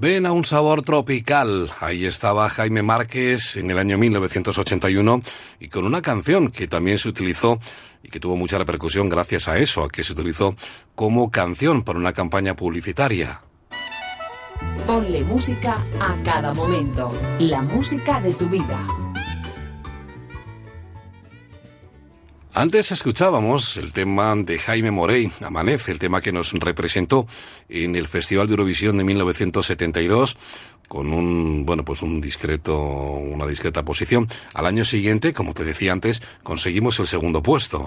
Ven a un sabor tropical. Ahí estaba Jaime Márquez en el año 1981 y con una canción que también se utilizó y que tuvo mucha repercusión gracias a eso, a que se utilizó como canción para una campaña publicitaria. Ponle música a cada momento. La música de tu vida. Antes escuchábamos el tema de Jaime Morey, Amanece, el tema que nos representó en el Festival de Eurovisión de 1972 con un, bueno, pues un discreto, una discreta posición. Al año siguiente, como te decía antes, conseguimos el segundo puesto.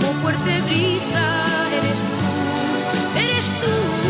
como fuerte brisa eres tú, eres tú,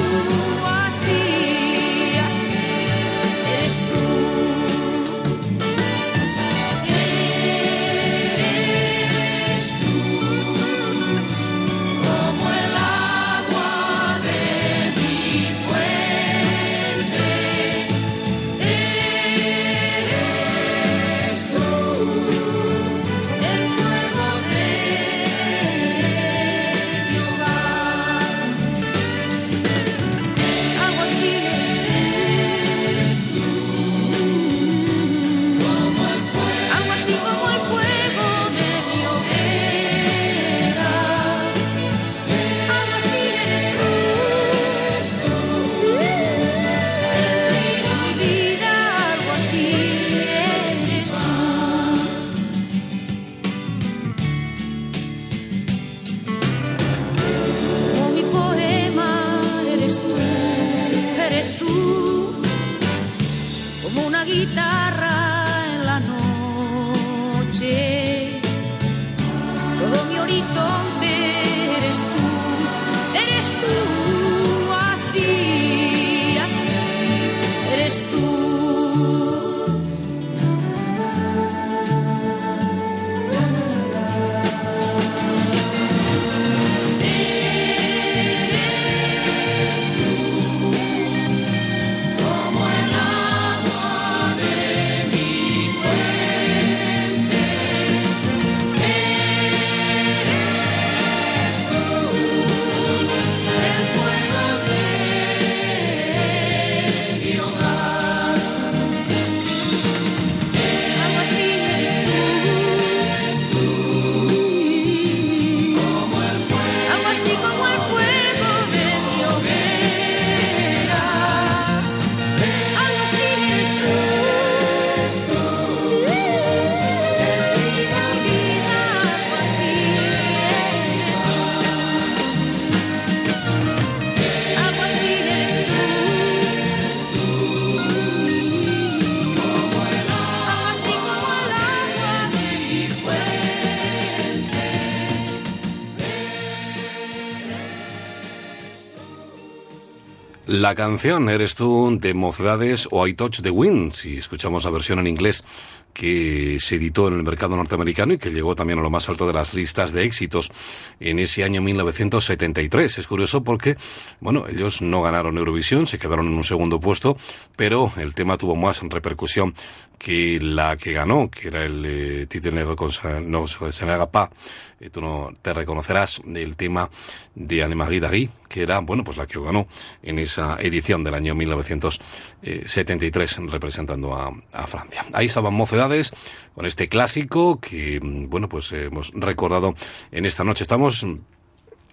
La canción Eres tú de Mocedades o I Touch the Wind, si escuchamos la versión en inglés que se editó en el mercado norteamericano y que llegó también a lo más alto de las listas de éxitos en ese año 1973. Es curioso porque, bueno, ellos no ganaron Eurovisión, se quedaron en un segundo puesto, pero el tema tuvo más repercusión que la que ganó, que era el eh, Negro con No se haga. Eh, tú no te reconocerás del tema de Anne-Marie Dagui, que era, bueno, pues la que ganó en esa edición del año 1973 representando a, Francia. Ahí estaban Mocedades con este clásico que, mm, bueno, pues eh, hemos recordado en esta noche. Estamos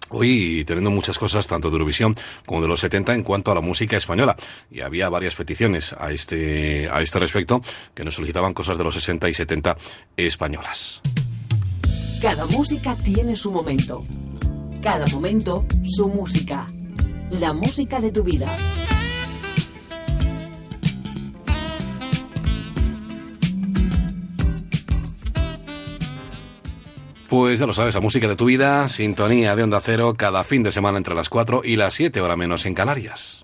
Hoy teniendo muchas cosas, tanto de Eurovisión como de los 70, en cuanto a la música española. Y había varias peticiones a este, a este respecto que nos solicitaban cosas de los 60 y 70 españolas. Cada música tiene su momento. Cada momento su música. La música de tu vida. Pues ya lo sabes, la música de tu vida, sintonía de Onda Cero, cada fin de semana entre las 4 y las 7, hora menos en Canarias.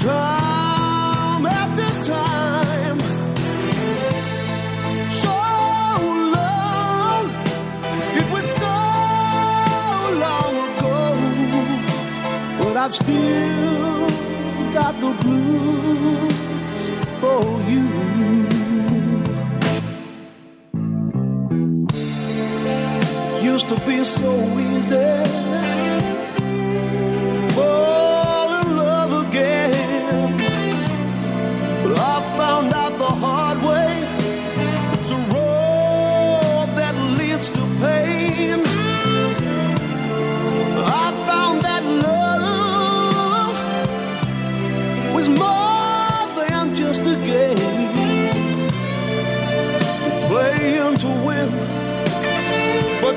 time after time. So long, it was so long ago, but I've still got the blues for you. Used to be so easy.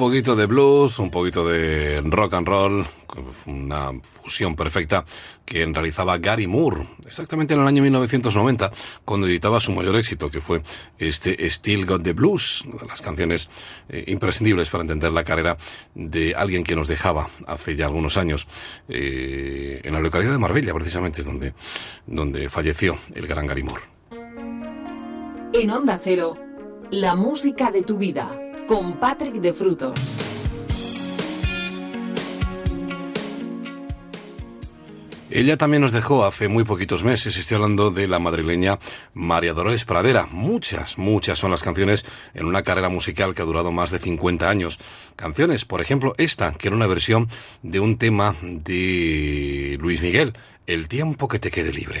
poquito de blues, un poquito de rock and roll, una fusión perfecta que realizaba Gary Moore, exactamente en el año 1990, cuando editaba su mayor éxito, que fue este Still Got the Blues, una de las canciones eh, imprescindibles para entender la carrera de alguien que nos dejaba hace ya algunos años, eh, en la localidad de Marbella, precisamente, es donde, donde falleció el gran Gary Moore. En Onda Cero, la música de tu vida, con Patrick de Frutos. Ella también nos dejó hace muy poquitos meses, estoy hablando de la madrileña María Dolores Pradera. Muchas, muchas son las canciones en una carrera musical que ha durado más de 50 años. Canciones, por ejemplo, esta, que era una versión de un tema de Luis Miguel, El tiempo que te quede libre.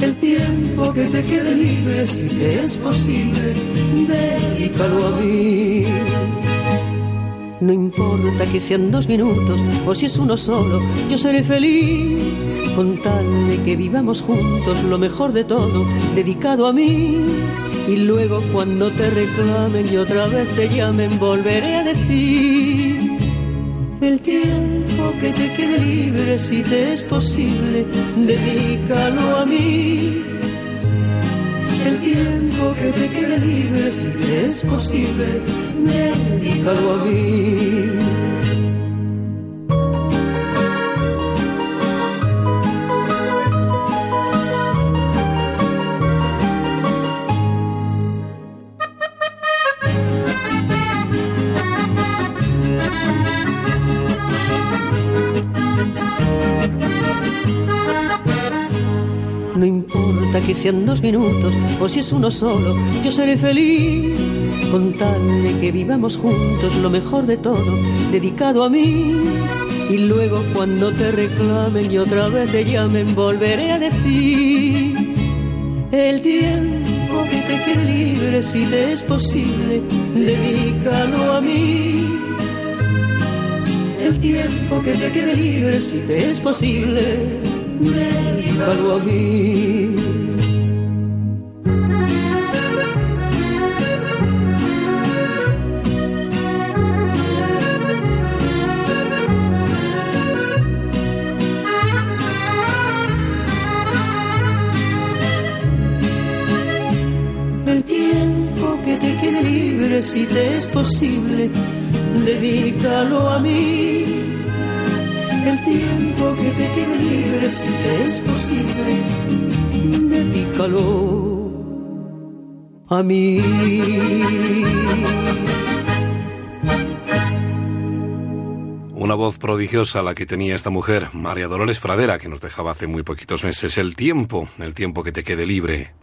El tiempo que te quede libre, si te es posible, dedícalo a mí. No importa que sean dos minutos o si es uno solo, yo seré feliz con tal de que vivamos juntos lo mejor de todo, dedicado a mí. Y luego cuando te reclamen y otra vez te llamen, volveré a decir el tiempo que te quede libre, si te es posible, dedícalo a mí. El tiempo que te quede libre, si te es posible, dedícalo a mí. Que sean dos minutos o si es uno solo, yo seré feliz con que vivamos juntos lo mejor de todo, dedicado a mí. Y luego cuando te reclamen y otra vez te llamen, volveré a decir el tiempo que te quede libre, si te es posible, dedícalo a mí. El tiempo que te quede libre, si te es posible, dedícalo a mí. Si te es posible, dedícalo a mí. El tiempo que te quede libre, si te es posible, dedícalo a mí. Una voz prodigiosa la que tenía esta mujer, María Dolores Pradera, que nos dejaba hace muy poquitos meses. El tiempo, el tiempo que te quede libre.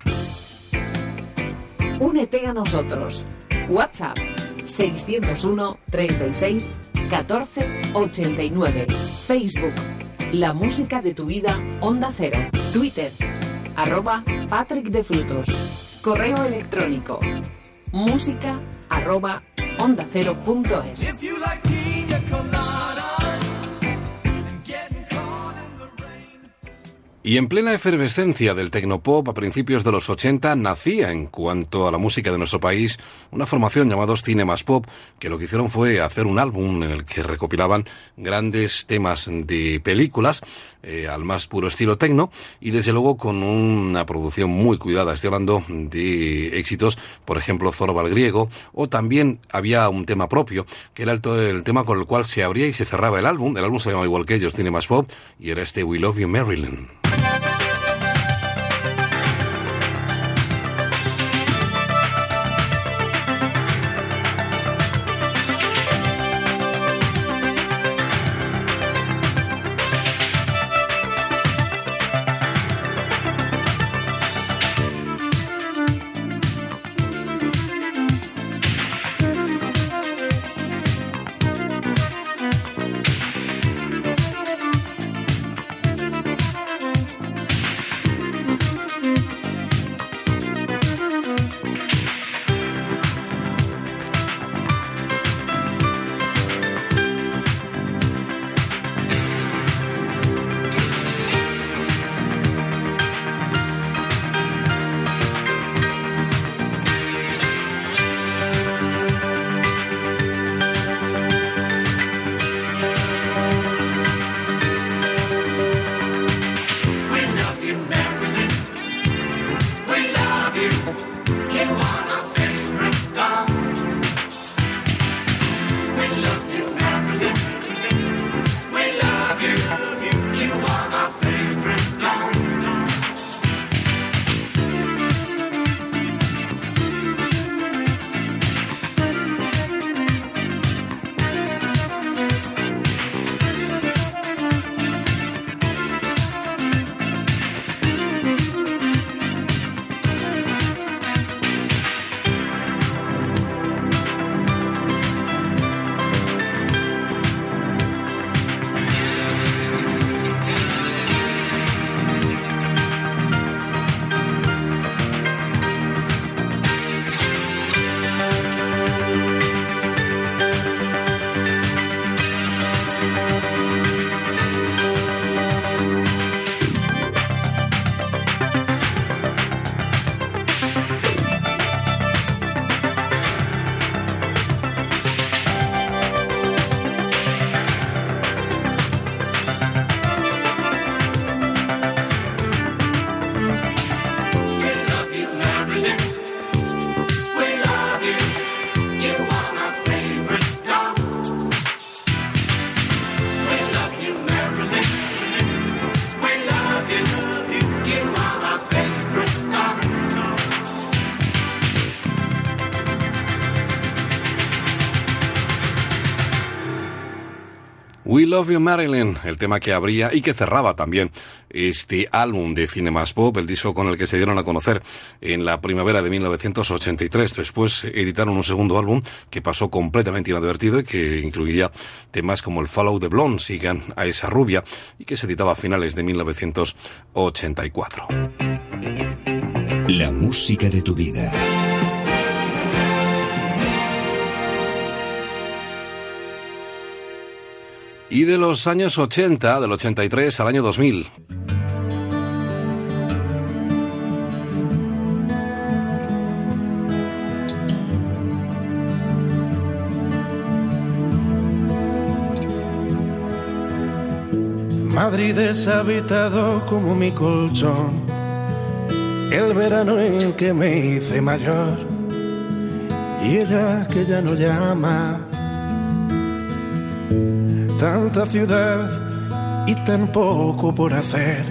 Únete a nosotros. WhatsApp 601 36 14 89. Facebook La música de tu vida Onda Cero. Twitter arroba Patrick de Frutos. Correo electrónico música arroba onda cero punto es. Y en plena efervescencia del tecnopop a principios de los 80 nacía en cuanto a la música de nuestro país una formación llamados Cinemas Pop que lo que hicieron fue hacer un álbum en el que recopilaban grandes temas de películas eh, al más puro estilo tecno y desde luego con una producción muy cuidada. Estoy hablando de éxitos, por ejemplo, Zorba el griego o también había un tema propio que era el, el tema con el cual se abría y se cerraba el álbum. El álbum se llamaba igual que ellos, Cinemas Pop y era este We Love You Marilyn. We Love You Marilyn, el tema que abría y que cerraba también este álbum de Cinemas Pop, el disco con el que se dieron a conocer en la primavera de 1983. Después editaron un segundo álbum que pasó completamente inadvertido y que incluía temas como el Follow the Blonde, Sigan a esa rubia, y que se editaba a finales de 1984. La música de tu vida. Y de los años 80, del 83 al año 2000. Madrid deshabitado como mi colchón, el verano en que me hice mayor, y ella que ya no llama, tanta ciudad y tan poco por hacer,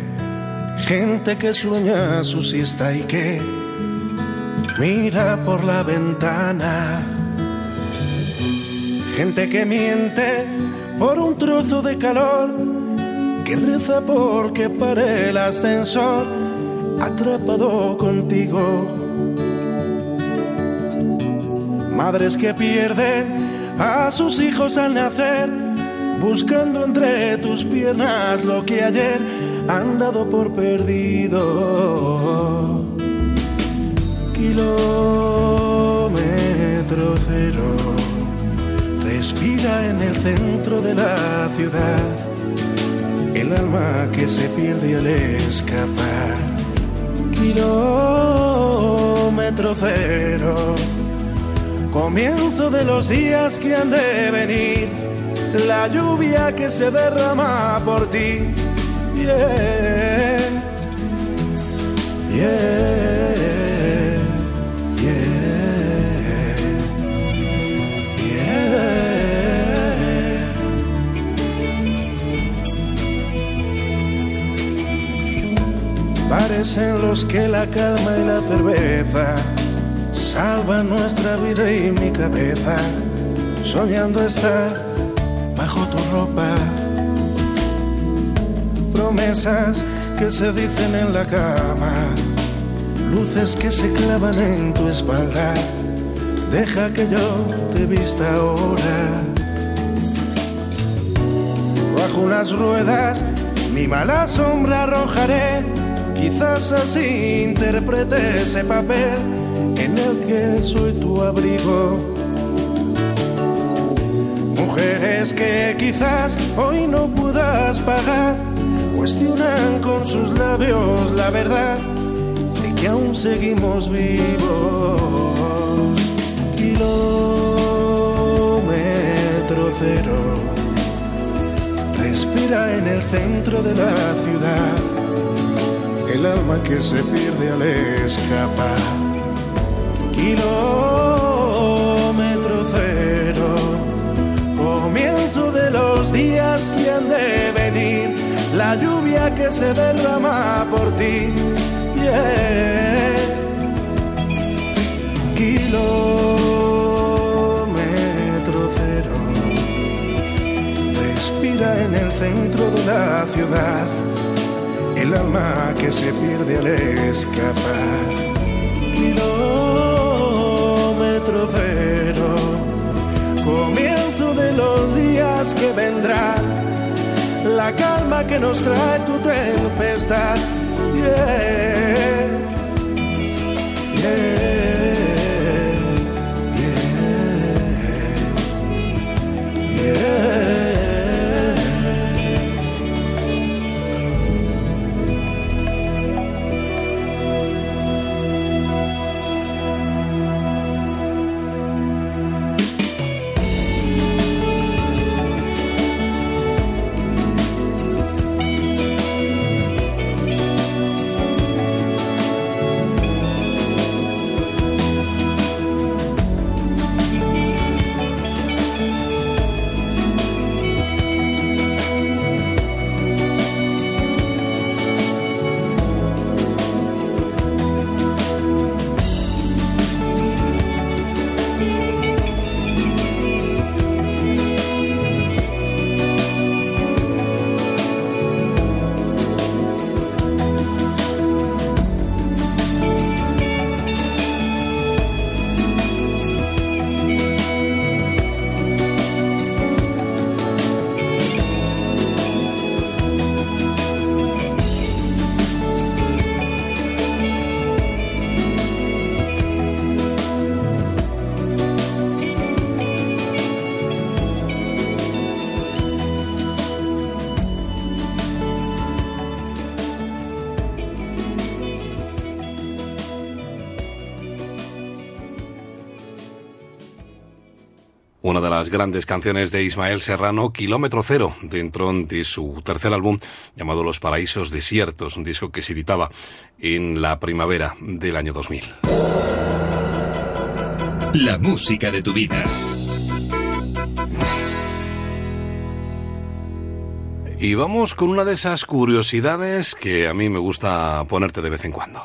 gente que sueña su siesta y que mira por la ventana, gente que miente por un trozo de calor que reza porque pare el ascensor atrapado contigo. Madres que pierden a sus hijos al nacer, buscando entre tus piernas lo que ayer han dado por perdido. Kilómetro cero, respira en el centro de la ciudad el alma que se pierde al escapar. Kilómetro cero, comienzo de los días que han de venir, la lluvia que se derrama por ti. Yeah, yeah, yeah, yeah. Bares en los que la calma y la cerveza salvan nuestra vida y mi cabeza, soñando estar bajo tu ropa. Promesas que se dicen en la cama, luces que se clavan en tu espalda. Deja que yo te vista ahora. Bajo unas ruedas mi mala sombra arrojaré. Quizás así interprete ese papel en el que soy tu abrigo. Que quizás hoy no puedas pagar, cuestionan con sus labios la verdad de que aún seguimos vivos. Kilómetro cero, respira en el centro de la ciudad el alma que se pierde al escapar. Kilómetro los días que han de venir, la lluvia que se derrama por ti. Yeah. Kilómetro cero, respira en el centro de la ciudad el alma que se pierde al escapar. Kilómetro cero, los días que vendrán, la calma que nos trae tu tempestad. Yeah, yeah, una de las grandes canciones de Ismael Serrano, Kilómetro Cero, dentro de su tercer álbum llamado Los Paraísos Desiertos, un disco que se editaba en la primavera del año 2000. La música de tu vida. Y vamos con una de esas curiosidades que a mí me gusta ponerte de vez en cuando.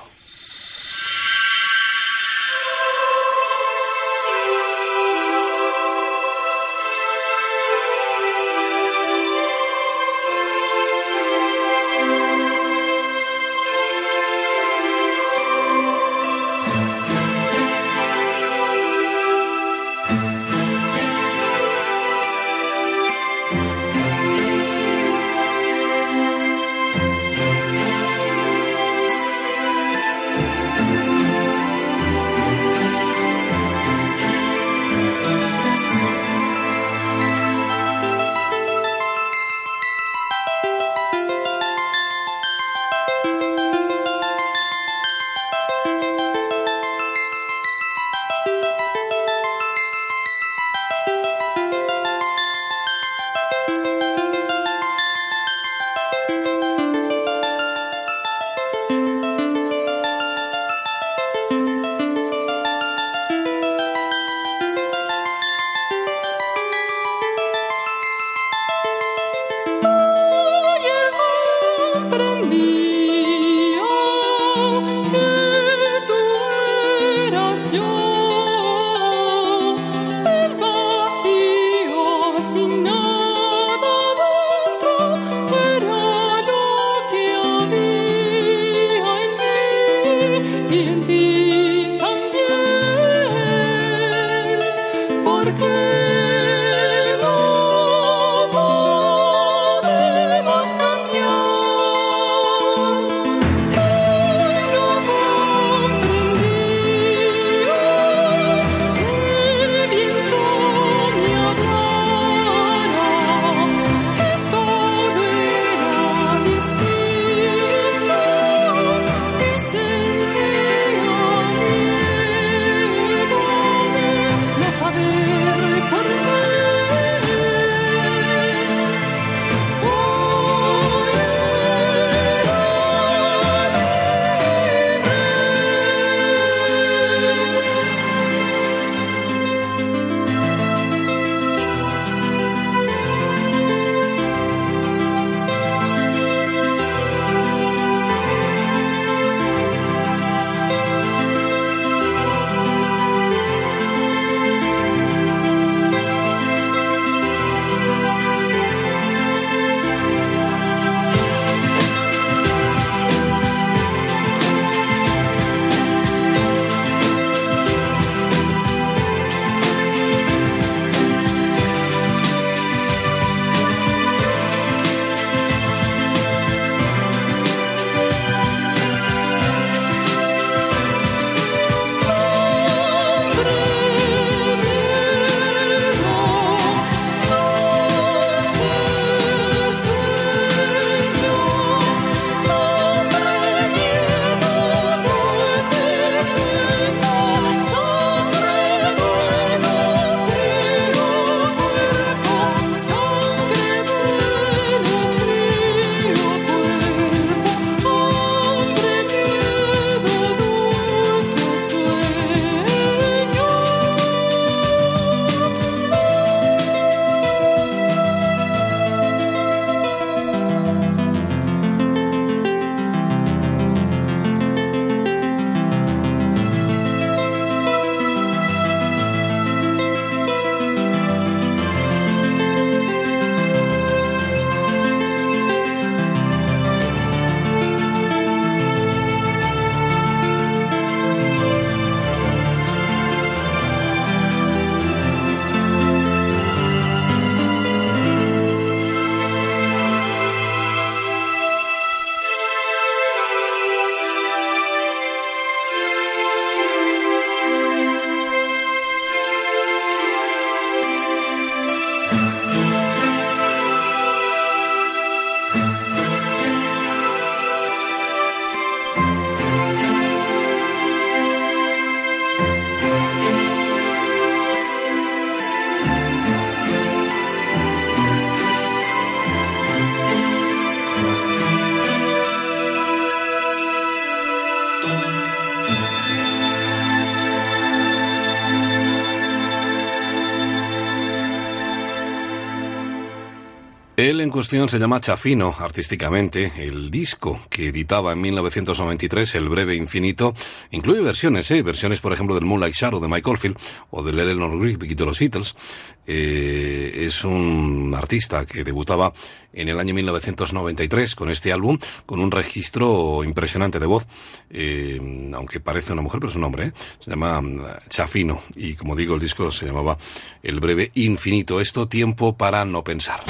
En cuestión se llama Chafino, artísticamente. El disco que editaba en 1993, El Breve Infinito, incluye versiones, ¿eh? versiones por ejemplo del Moonlight Shadow de Michael Field o del Eleanor Rigby de los Beatles. Eh, es un artista que debutaba en el año 1993 con este álbum, con un registro impresionante de voz, eh, aunque parece una mujer, pero es un hombre, ¿eh? se llama mm, Chafino y como digo el disco se llamaba El Breve Infinito. Esto tiempo para no pensar.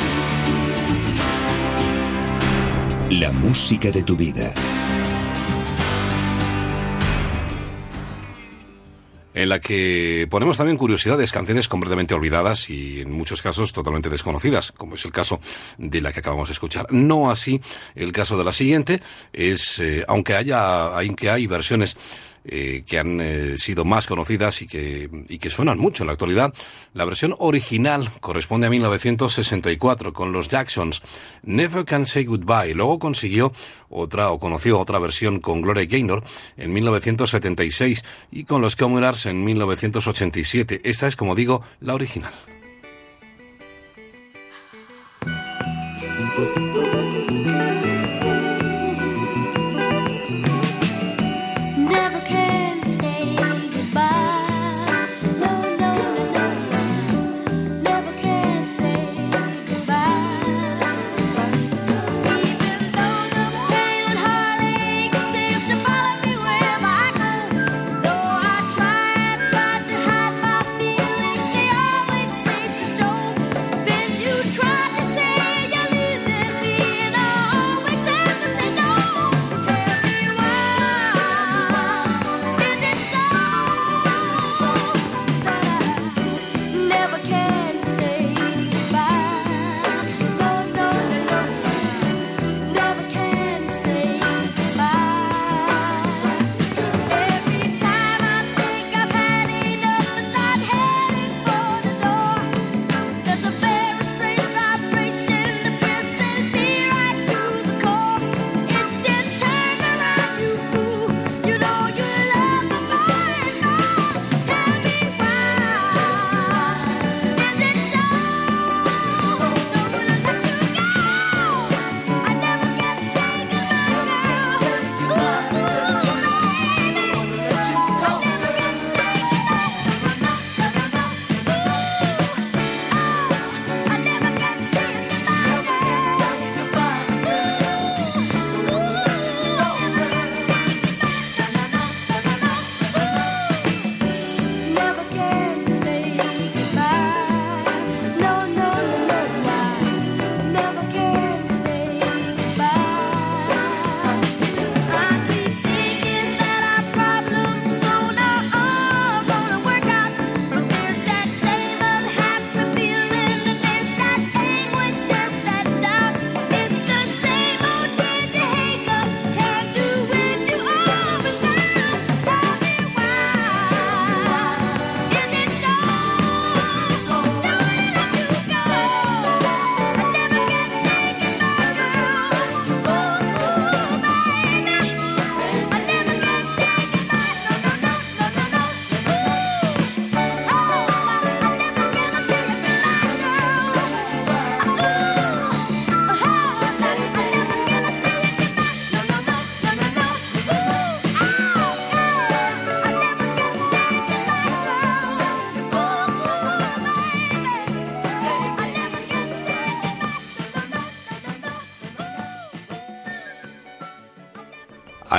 La música de tu vida. en la que ponemos también curiosidades, canciones completamente olvidadas y en muchos casos totalmente desconocidas, como es el caso de la que acabamos de escuchar. No así el caso de la siguiente, es, eh, aunque haya, aunque hay versiones eh, que han eh, sido más conocidas y que, y que suenan mucho en la actualidad. La versión original corresponde a 1964 con los Jacksons. Never Can Say Goodbye. Luego consiguió otra o conoció otra versión con Gloria Gaynor en 1976 y con los Commoners en 1987. Esta es, como digo, la original.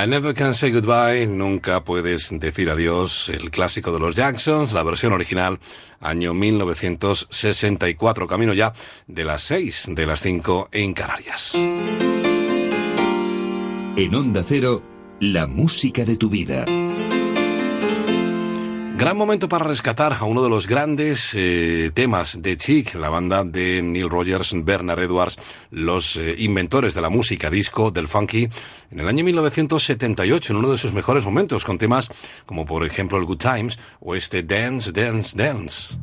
I Never Can Say Goodbye, nunca puedes decir adiós, el clásico de los Jacksons, la versión original, año 1964, camino ya de las 6 de las 5 en Canarias. En Onda Cero, la música de tu vida. Gran momento para rescatar a uno de los grandes eh, temas de Chic, la banda de Neil Rogers, Bernard Edwards, los eh, inventores de la música disco, del funky, en el año 1978, en uno de sus mejores momentos, con temas como por ejemplo el Good Times o este Dance, Dance, Dance.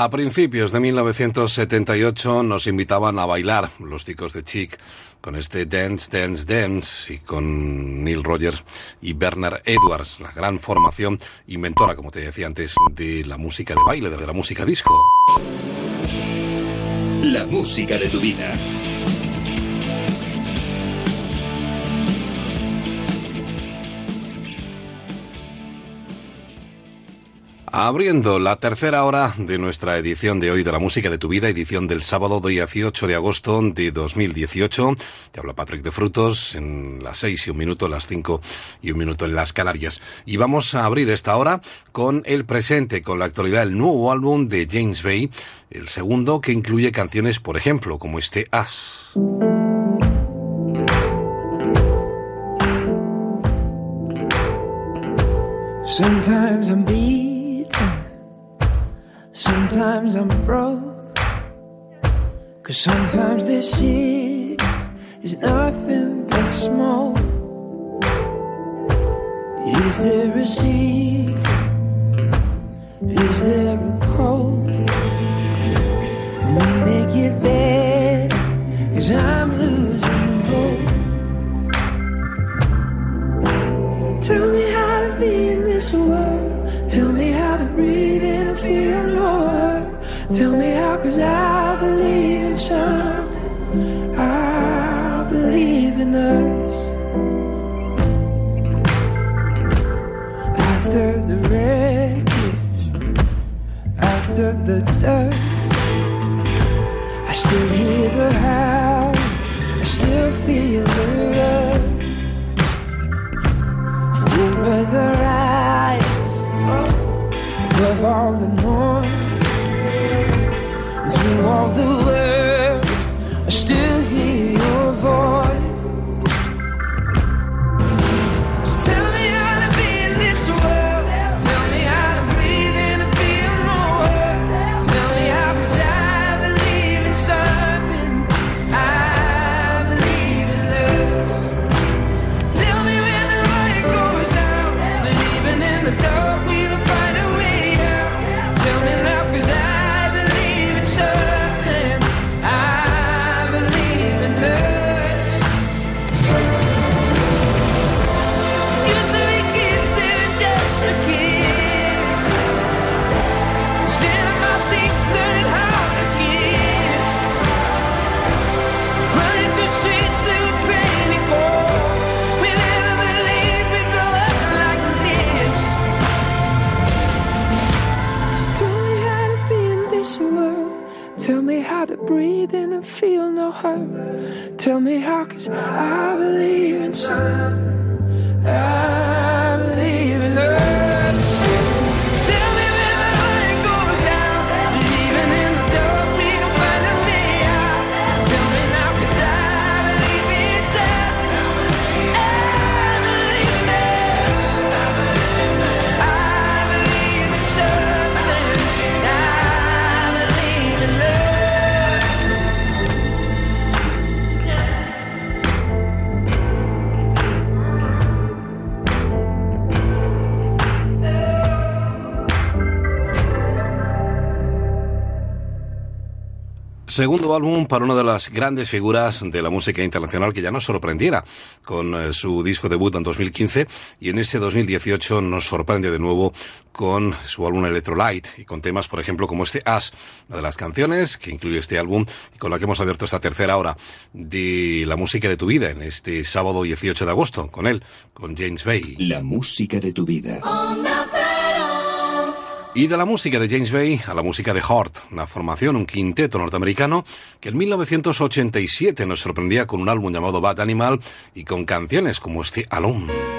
A principios de 1978 nos invitaban a bailar los chicos de Chic con este Dance, Dance, Dance y con Neil Rogers y Bernard Edwards, la gran formación inventora, como te decía antes, de la música de baile, de la música disco. La música de tu vida. Abriendo la tercera hora de nuestra edición de hoy de la música de tu vida, edición del sábado 18 de agosto de 2018. Te habla Patrick de Frutos en las 6 y un minuto, las 5 y un minuto en las Canarias. Y vamos a abrir esta hora con el presente, con la actualidad, el nuevo álbum de James Bay, el segundo que incluye canciones, por ejemplo, como este As. Sometimes I'm beaten, sometimes I'm broke. Cause sometimes this shit is nothing but smoke. Is there a secret? Is there a code? Can we make it better? Cause I'm losing hope. Tell me how Tell me how, cause I believe in something. I believe in us. After the wreckage, after the dust, I still hear the howl, I still feel the rush over the rise above all the noise and through all the world I still hear feel no hurt. Tell me how, cause I believe in something. I believe in us. Segundo álbum para una de las grandes figuras de la música internacional que ya nos sorprendiera con eh, su disco debut en 2015 y en ese 2018 nos sorprende de nuevo con su álbum Electrolyte y con temas, por ejemplo, como este As, una de las canciones que incluye este álbum y con la que hemos abierto esta tercera hora de la música de tu vida en este sábado 18 de agosto con él, con James Bay. La música de tu vida. Y de la música de James Bay a la música de Heart, una formación, un quinteto norteamericano que en 1987 nos sorprendía con un álbum llamado Bad Animal y con canciones como este Alone.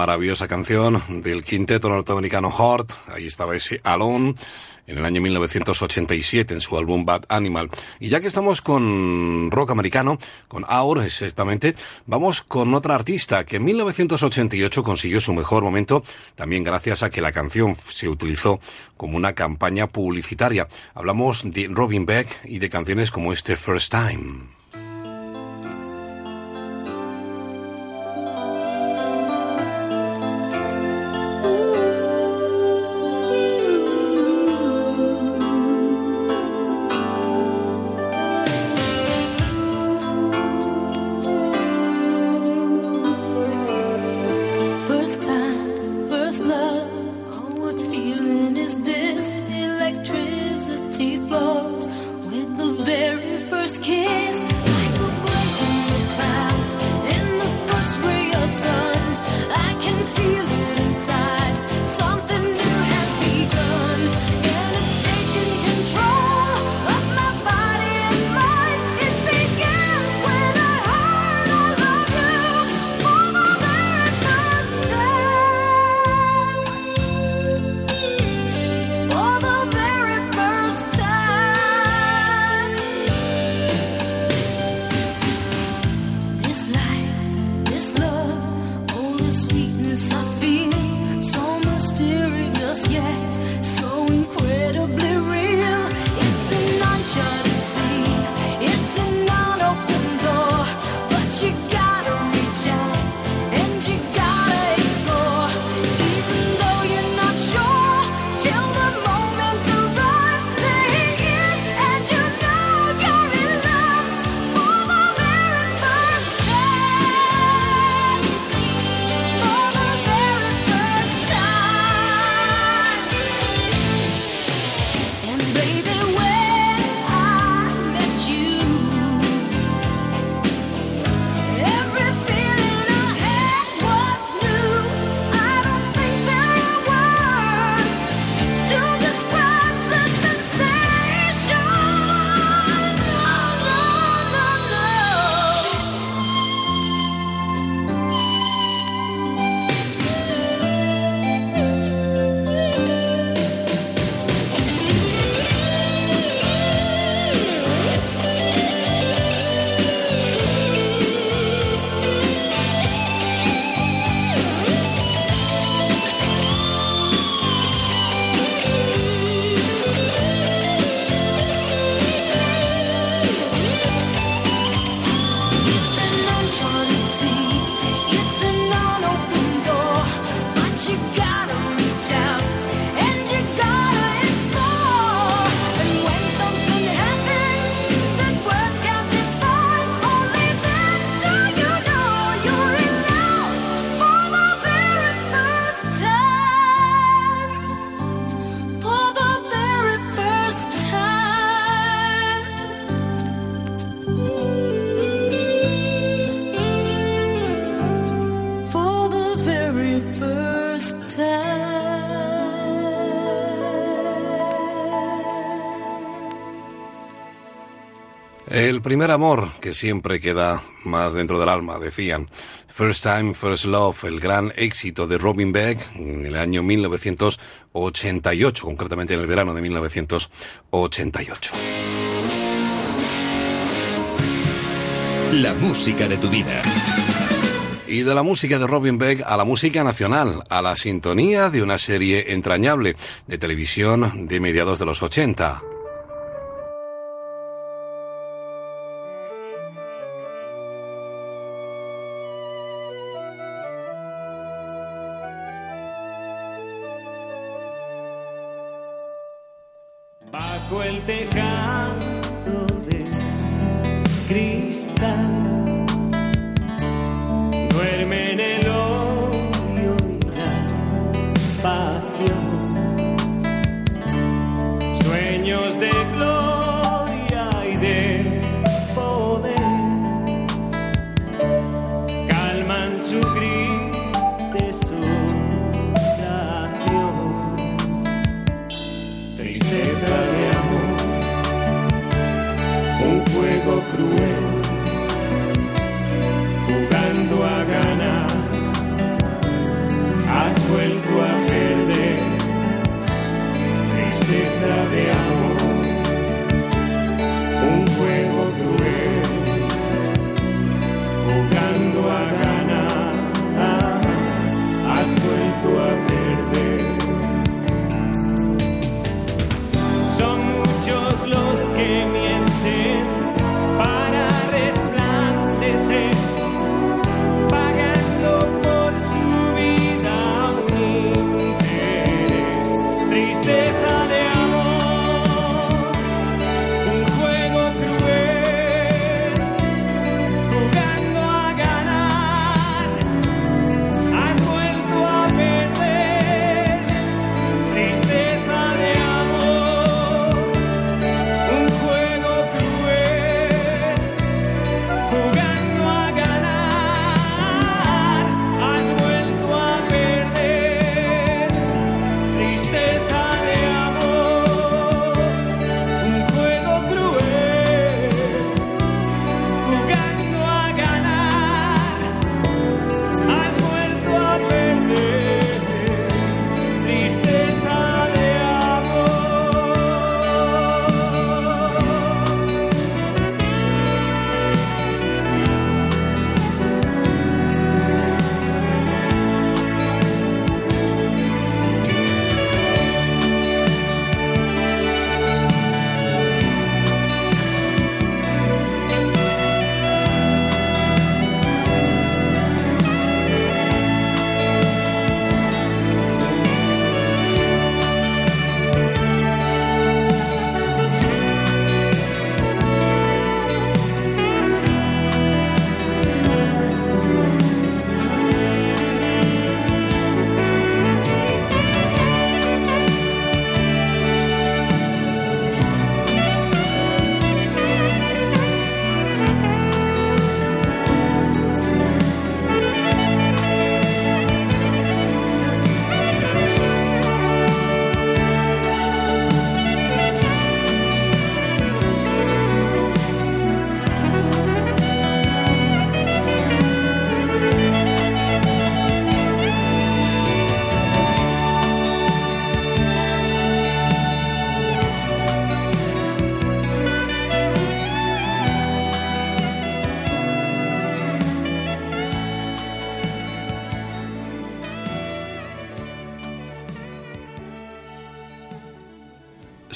Maravillosa canción del quinteto norteamericano Heart. Ahí estaba ese Alone en el año 1987 en su álbum Bad Animal. Y ya que estamos con rock americano, con Aur exactamente, vamos con otra artista que en 1988 consiguió su mejor momento, también gracias a que la canción se utilizó como una campaña publicitaria. Hablamos de Robin Beck y de canciones como este First Time. El primer amor que siempre queda más dentro del alma, decían. First Time, First Love, el gran éxito de Robin Beck en el año 1988, concretamente en el verano de 1988. La música de tu vida. Y de la música de Robin Beck a la música nacional, a la sintonía de una serie entrañable de televisión de mediados de los 80.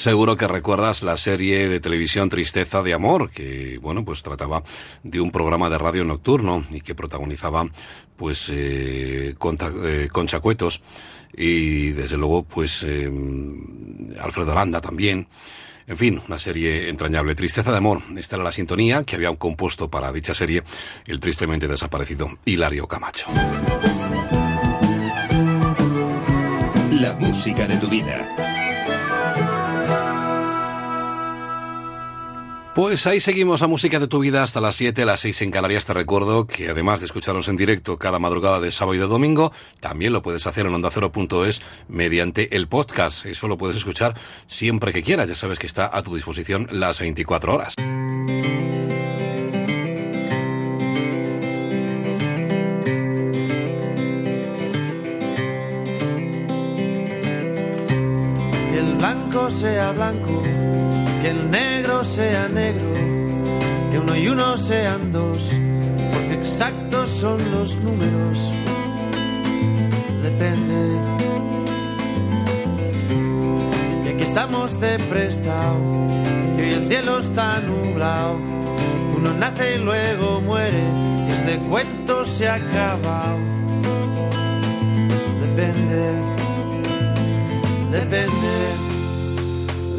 Seguro que recuerdas la serie de televisión Tristeza de Amor, que, bueno, pues trataba de un programa de radio nocturno y que protagonizaba, pues, eh, eh, Concha Cuetos y, desde luego, pues, eh, Alfredo Aranda también. En fin, una serie entrañable. Tristeza de Amor. Esta era la sintonía que había compuesto para dicha serie el tristemente desaparecido Hilario Camacho. La música de tu vida. Pues ahí seguimos a música de tu vida hasta las 7, las 6 en Canarias. Te recuerdo que además de escucharnos en directo cada madrugada de sábado y de domingo, también lo puedes hacer en ondacero.es mediante el podcast. Eso lo puedes escuchar siempre que quieras. Ya sabes que está a tu disposición las 24 horas. El blanco sea blanco, que el negro sea negro, que uno y uno sean dos, porque exactos son los números. Depende. Que aquí estamos de prestado, que hoy el cielo está nublado. Uno nace y luego muere, y este cuento se ha acabado. Depende depende,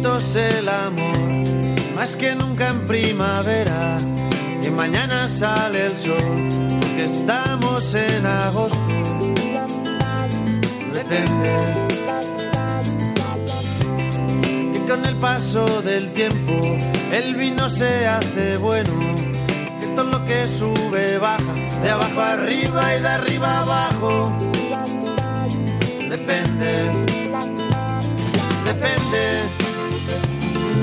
Qué bonito es el amor, más que nunca en primavera. Y mañana sale el sol, porque estamos en agosto. Depende. Y con el paso del tiempo, el vino se hace bueno. Que todo lo que sube baja, de abajo arriba y de arriba abajo. Depende depende,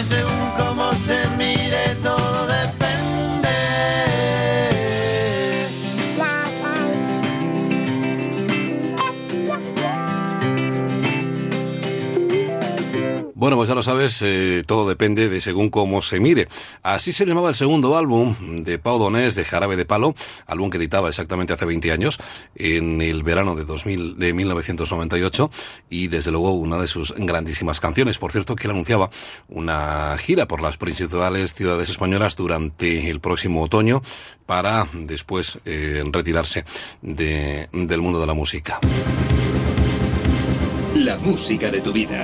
de según cómo se mire, todo depende. Bueno, pues ya lo sabes, eh, todo depende de según cómo se mire. Así se llamaba el segundo álbum de Pau Donés de Jarabe de Palo, álbum que editaba exactamente hace 20 años, en el verano de, 2000, de 1998, y desde luego una de sus grandísimas canciones. Por cierto, que él anunciaba una gira por las principales ciudades españolas durante el próximo otoño para después eh, retirarse de- del mundo de la música. La música de tu vida.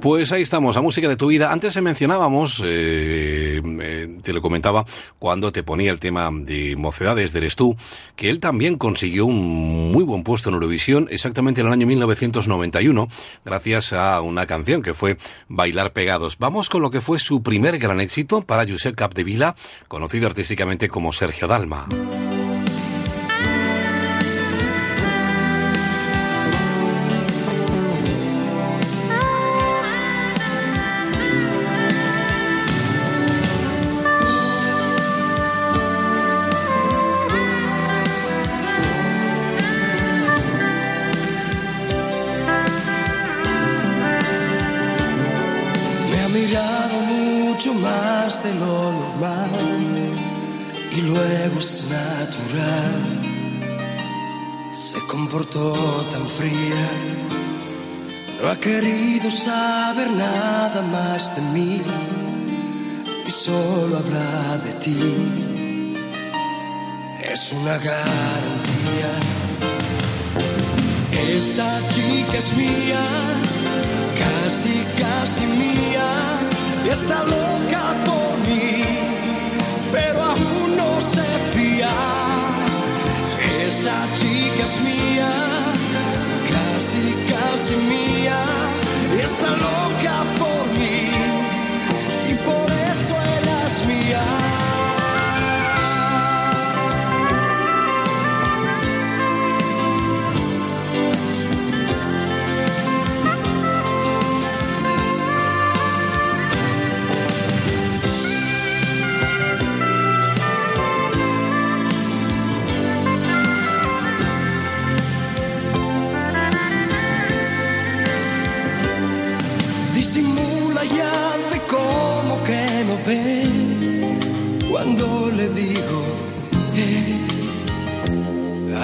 Pues ahí estamos, la música de tu vida. Antes se mencionábamos, eh, eh, te lo comentaba, cuando te ponía el tema de Mocedades de Eres tú, que él también consiguió un muy buen puesto en Eurovisión, exactamente en el año 1991, gracias a una canción que fue Bailar Pegados. Vamos con lo que fue su primer gran éxito para Josep Capdevila, conocido artísticamente como Sergio Dalma. Más de lo normal y luego es natural. Se comportó tan fría, no ha querido saber nada más de mí y solo habla de ti. Es una garantía. Esa chica es mía casi, casi mía, está loca por mí, pero aún no se fía. Esa chica es mía, casi, casi mía, está loca por mí, y por eso ella es mía. Le digo eh,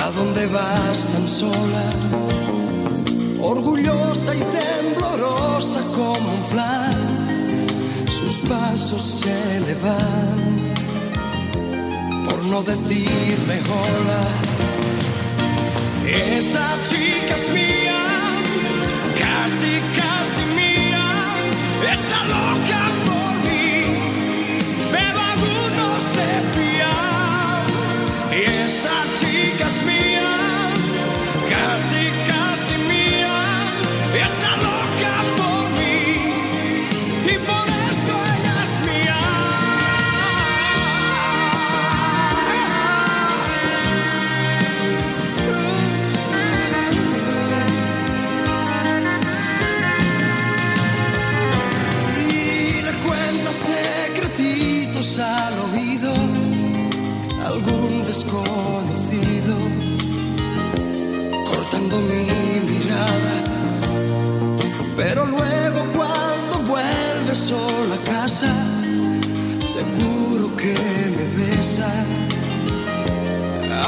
a dónde vas tan sola orgullosa y temblorosa como un flan sus pasos se le van por no decirme hola esa chica es mía casi, casi mía, está loca por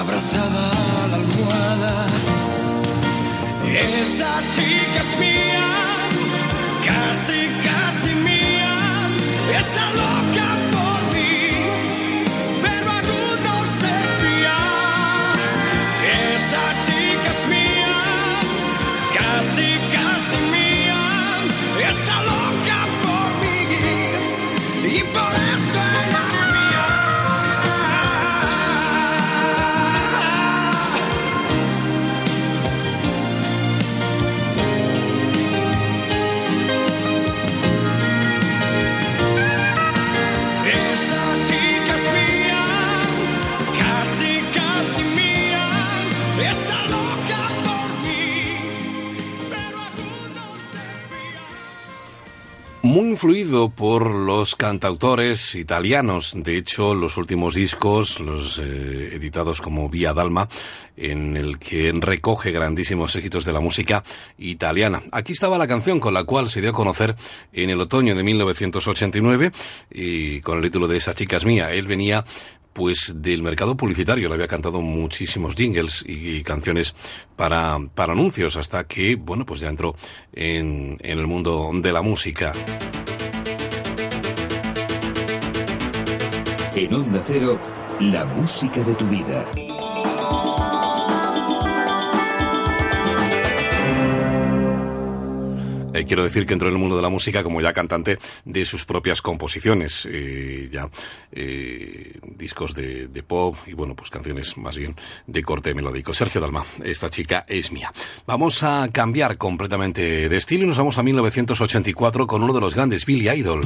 abrazada a la almohada. Esa chica es mía casi, casi mía, está loca Muy influido por los cantautores italianos. De hecho, los últimos discos, los eh, editados como Vía Dalma, en el que recoge grandísimos éxitos de la música italiana. Aquí estaba la canción con la cual se dio a conocer en el otoño de 1989 y con el título de Esa chica es mía. Él venía pues del mercado publicitario. Le había cantado muchísimos jingles y, canciones para, para anuncios hasta que, bueno, pues ya entró en, en el mundo de la música. En Onda Cero, la música de tu vida. Eh, quiero decir que entró en el mundo de la música como ya cantante de sus propias composiciones, eh, ya eh, discos de, de, pop y bueno, pues canciones más bien de corte melódico. Sergio Dalma, esta chica es mía. Vamos a cambiar completamente de estilo y nos vamos a 1984 con uno de los grandes, Billy Idol.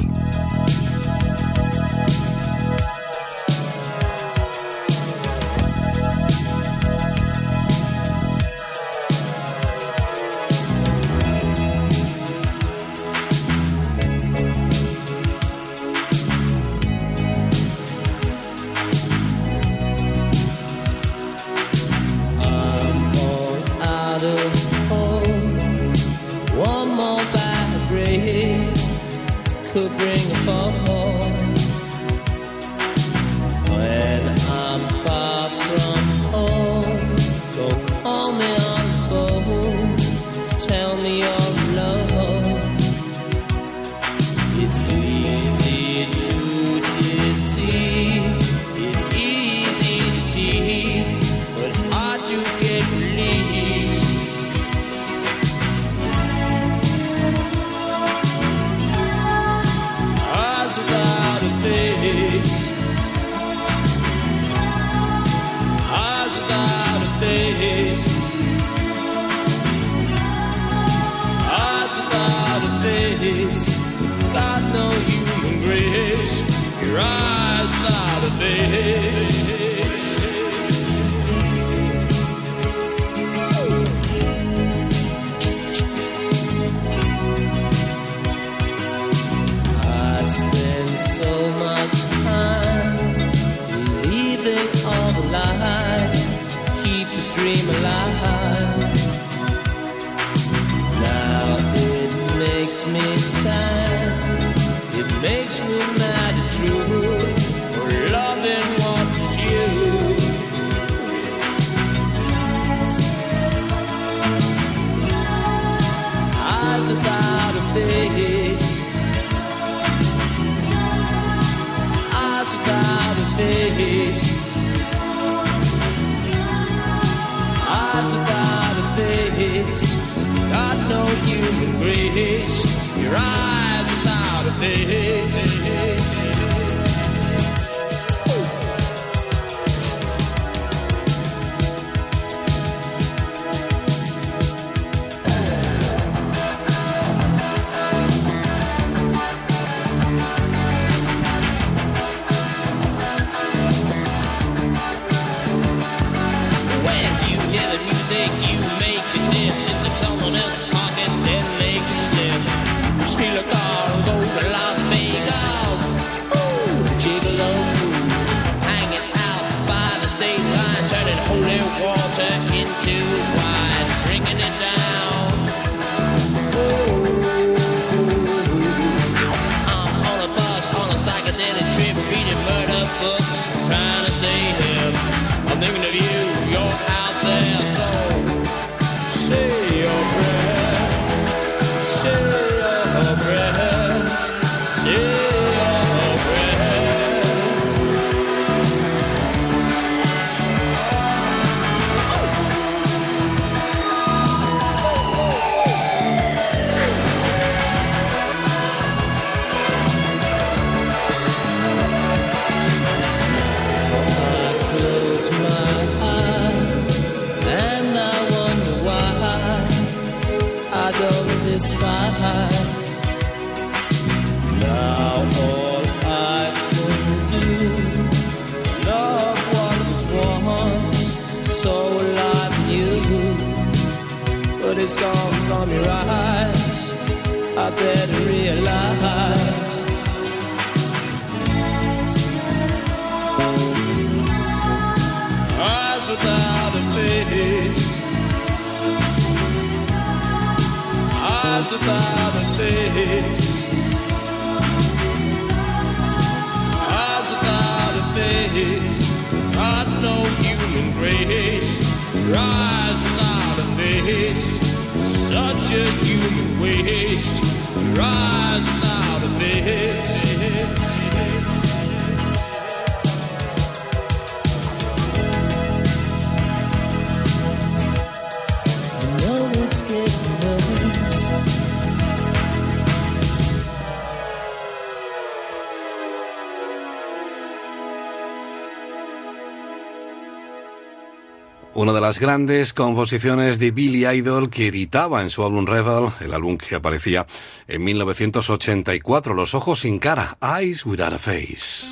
Grandes composiciones de Billy Idol que editaba en su álbum Rebel, el álbum que aparecía en 1984, Los ojos sin cara, Eyes Without a Face.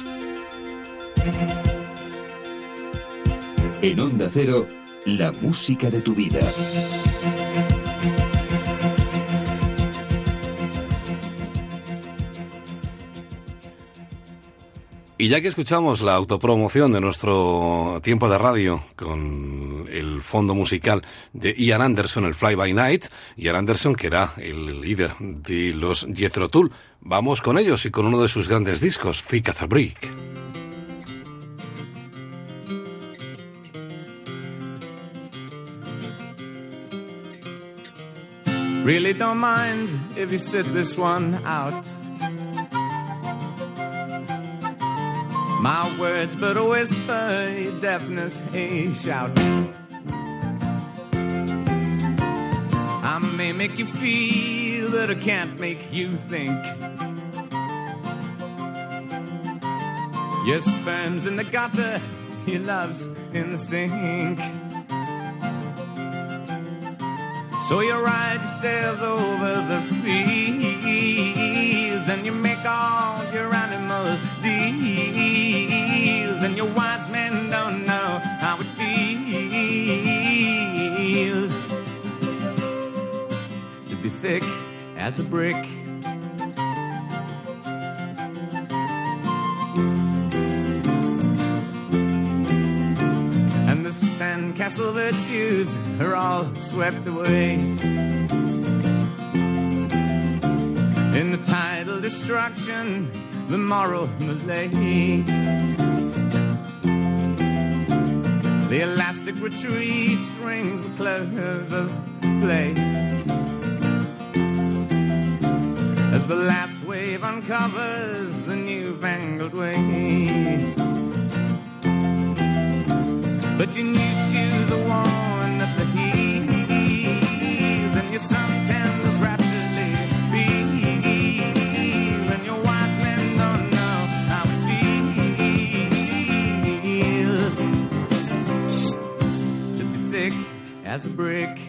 En Onda Cero, la música de tu vida. Ya que escuchamos la autopromoción de nuestro tiempo de radio con el fondo musical de Ian Anderson, el Fly By Night, Ian Anderson que era el líder de los Jethro Tull, vamos con ellos y con uno de sus grandes discos, Thick as a Brick. My words, but a whisper, your deafness, a shout. I may make you feel, but I can't make you think. Your sperm's in the gutter, your love's in the sink. So you ride yourself over the fields and you make all your thick as a brick. And the sandcastle virtues are all swept away. In the tidal destruction, the moral malaise. The elastic retreat rings the close of play. The last wave uncovers the newfangled way. But your new shoes are worn at the heels, and your suntan suntans rapidly feel, and your wise men don't know how it feels to be thick as a brick.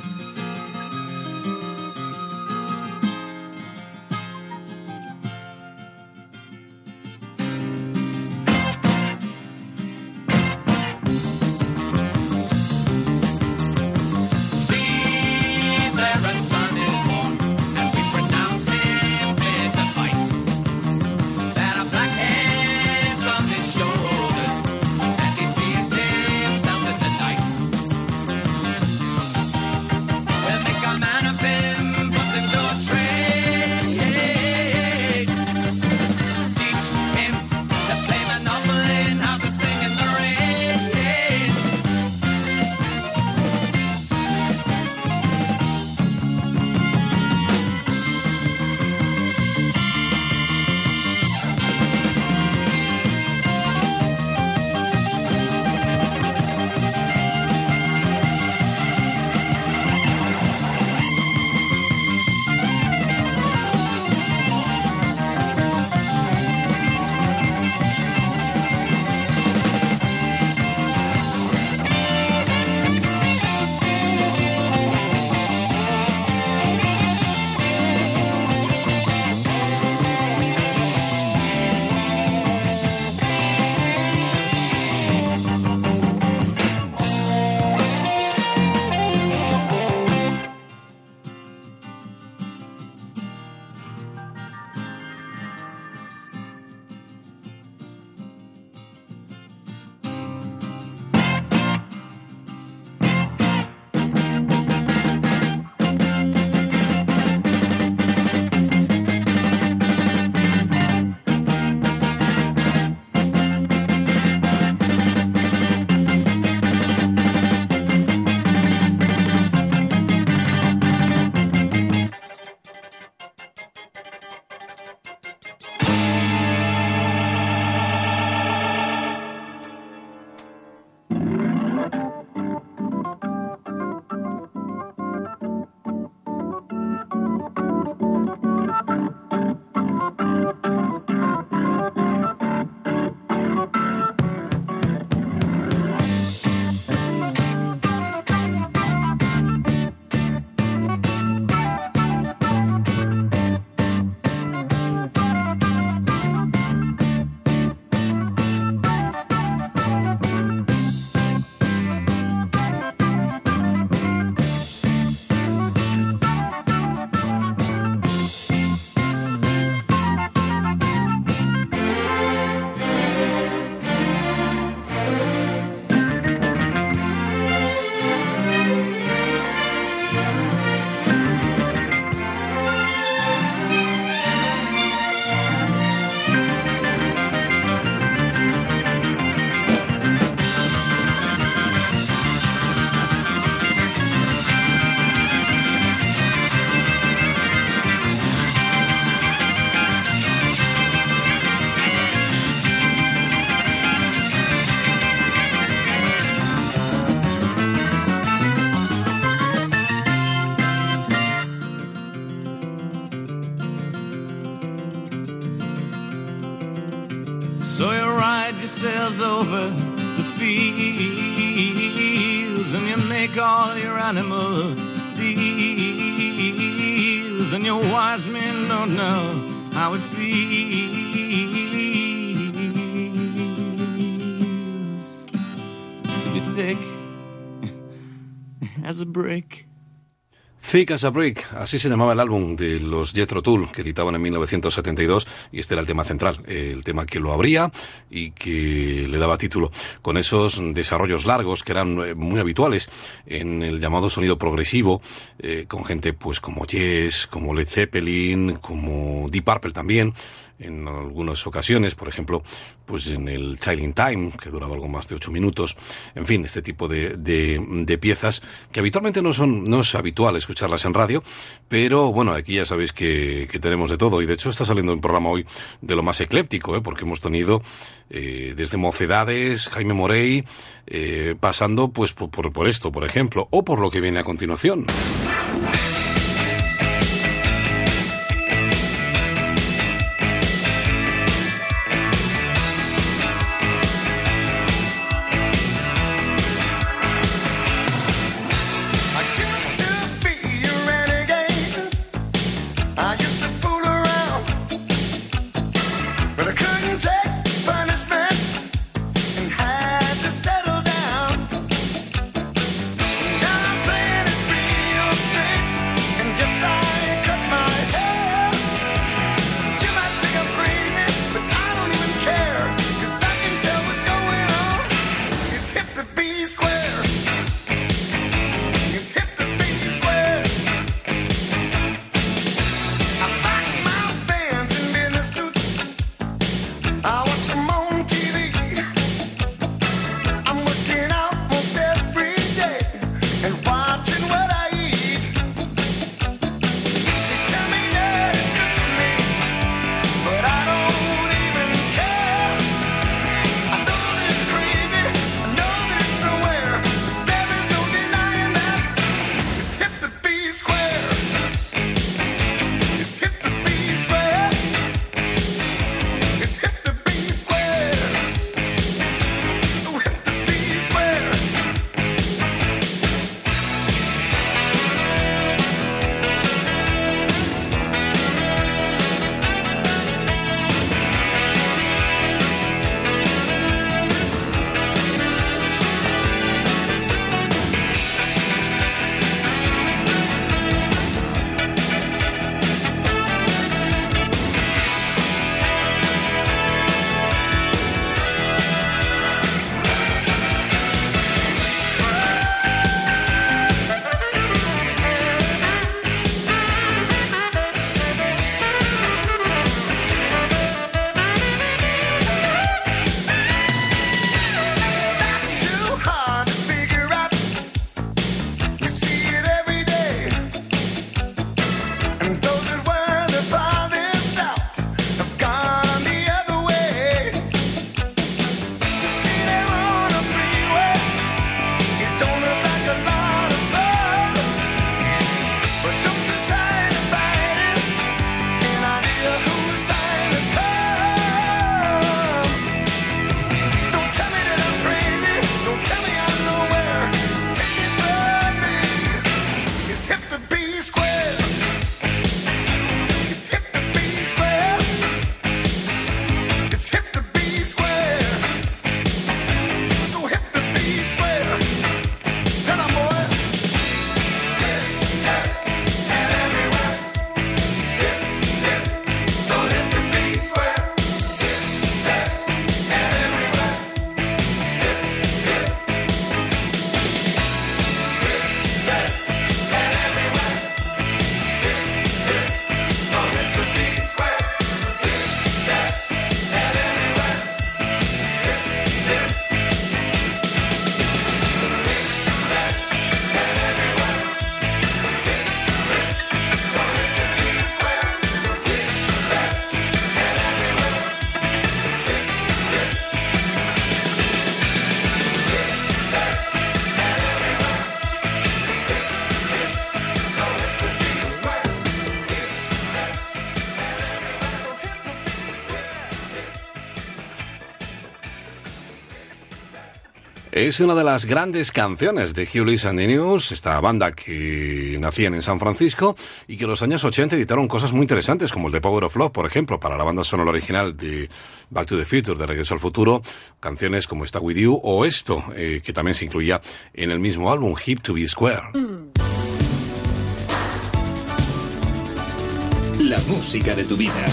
Thick as a Brick, así se llamaba el álbum de los Jethro Tull que editaban en 1972 y este era el tema central, el tema que lo abría y que le daba título. Con esos desarrollos largos que eran eh, muy habituales en el llamado sonido progresivo, eh, con gente pues como Yes, como Led Zeppelin, como Deep Purple también, en algunas ocasiones, por ejemplo, pues en el Child in Time, que duraba algo más de ocho minutos, en fin, este tipo de, de, de piezas que habitualmente no son, no es habitual escucharlas en radio, pero bueno, aquí ya sabéis que, que tenemos de todo, y de hecho está saliendo un programa hoy de lo más ecléptico, ¿eh? porque hemos tenido eh, desde Mocedades, Jaime Morey, eh, pasando pues por, por, por esto, por ejemplo, o por lo que viene a continuación. Es una de las grandes canciones de Hugh Lewis and the News, esta banda que nacían en San Francisco y que en los años 80 editaron cosas muy interesantes, como el de Power of Love, por ejemplo, para la banda sonora original de Back to the Future, de Regreso al Futuro, canciones como Está With You o esto, eh, que también se incluía en el mismo álbum, Hip to Be Square. La música de tu vida.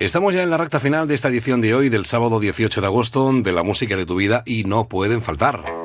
Estamos ya en la recta final de esta edición de hoy, del sábado 18 de agosto, de la música de tu vida y no pueden faltar.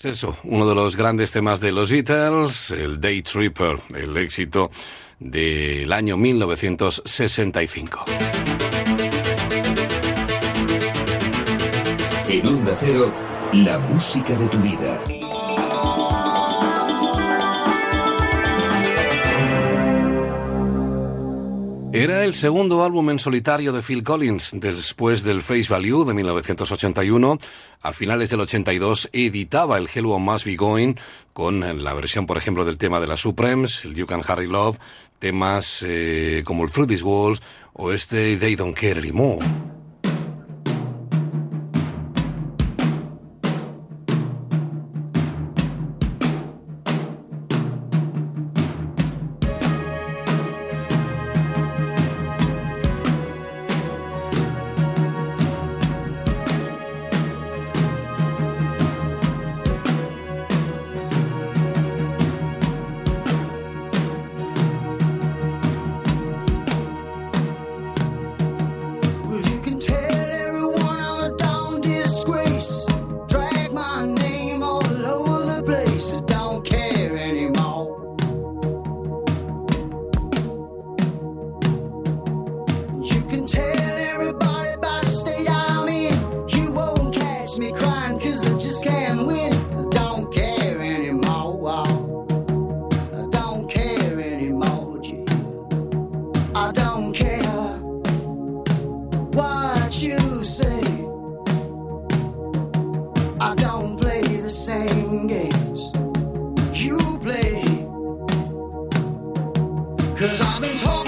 Pues eso, uno de los grandes temas de los Beatles, el Day Tripper, el éxito del año 1965. En Onda Cero, la música de tu vida. El segundo álbum en solitario de Phil Collins, después del Face Value de 1981. A finales del 82 editaba el Hello Must Be Going, con la versión, por ejemplo, del tema de las Supremes, el You Can Harry Love, temas eh, como el Through These Walls o este They Don't Care Anymore. Cause I've been talking.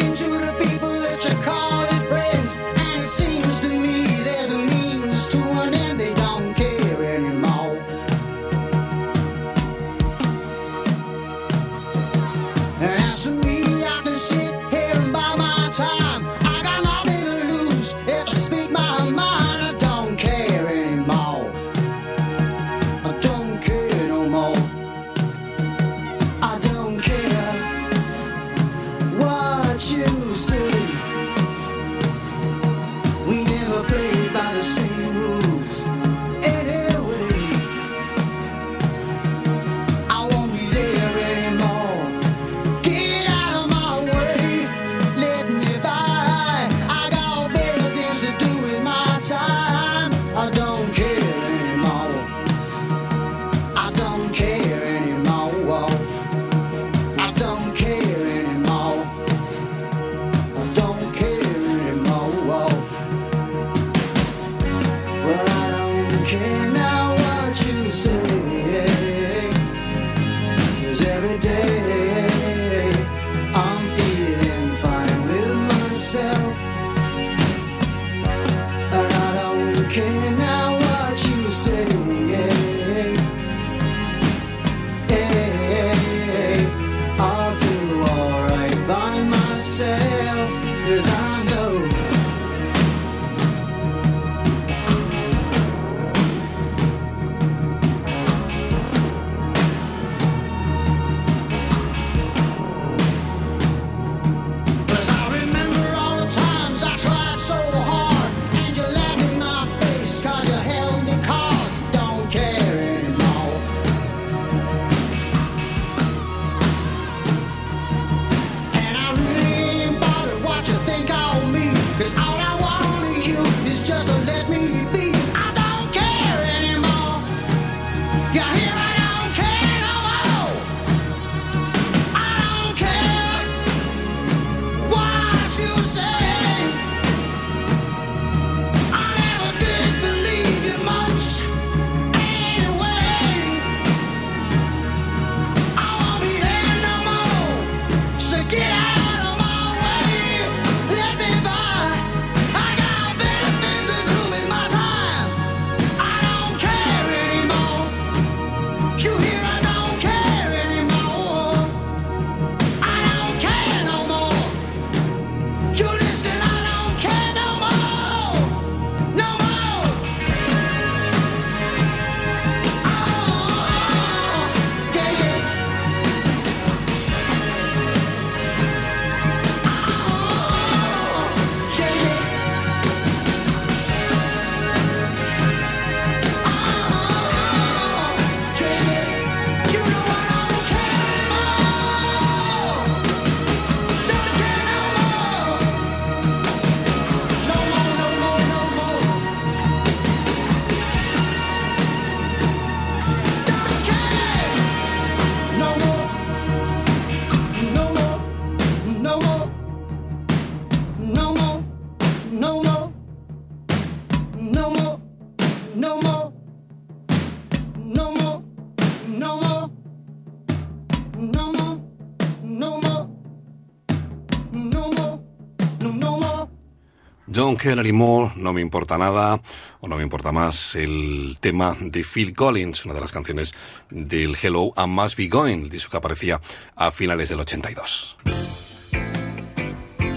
Don't Care Anymore, No Me Importa Nada, o No Me Importa Más, el tema de Phil Collins, una de las canciones del Hello and Must Be Going, el disco que aparecía a finales del 82.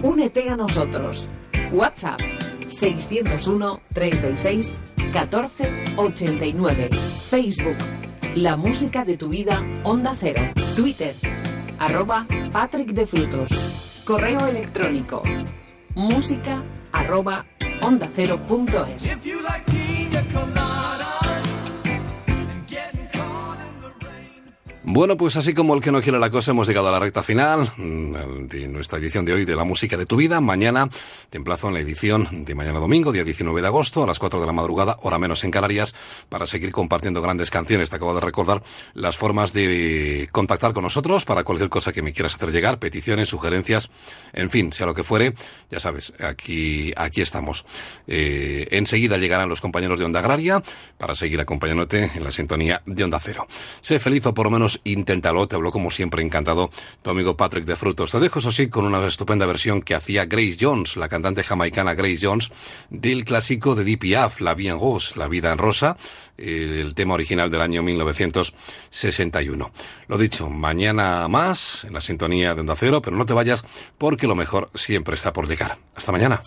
Únete a nosotros. WhatsApp 601 36 14 89. Facebook La Música de tu Vida, Onda Cero. Twitter arroba Patrick Defrutos. Correo electrónico música arroba ondacero.es. Bueno, pues así como el que no quiere la cosa, hemos llegado a la recta final mm, de nuestra edición de hoy de La Música de tu Vida. Mañana te emplazo en la edición de mañana domingo, día 19 de agosto, a las 4 de la madrugada, hora menos en Canarias, para seguir compartiendo grandes canciones. Te acabo de recordar las formas de contactar con nosotros para cualquier cosa que me quieras hacer llegar, peticiones, sugerencias, en fin, sea lo que fuere, ya sabes, aquí, aquí estamos. Eh, enseguida llegarán los compañeros de Onda Agraria para seguir acompañándote en la sintonía de Onda Cero. Sé feliz o por lo menos inténtalo, te habló como siempre encantado tu amigo Patrick de Frutos. Te dejo eso sí con una estupenda versión que hacía Grace Jones, la cantante jamaicana Grace Jones, del clásico de DPF, La Vie en La Vida en Rosa, el tema original del año 1961. Lo dicho, mañana más en la sintonía de Onda Cero, pero no te vayas porque lo mejor siempre está por llegar. Hasta mañana.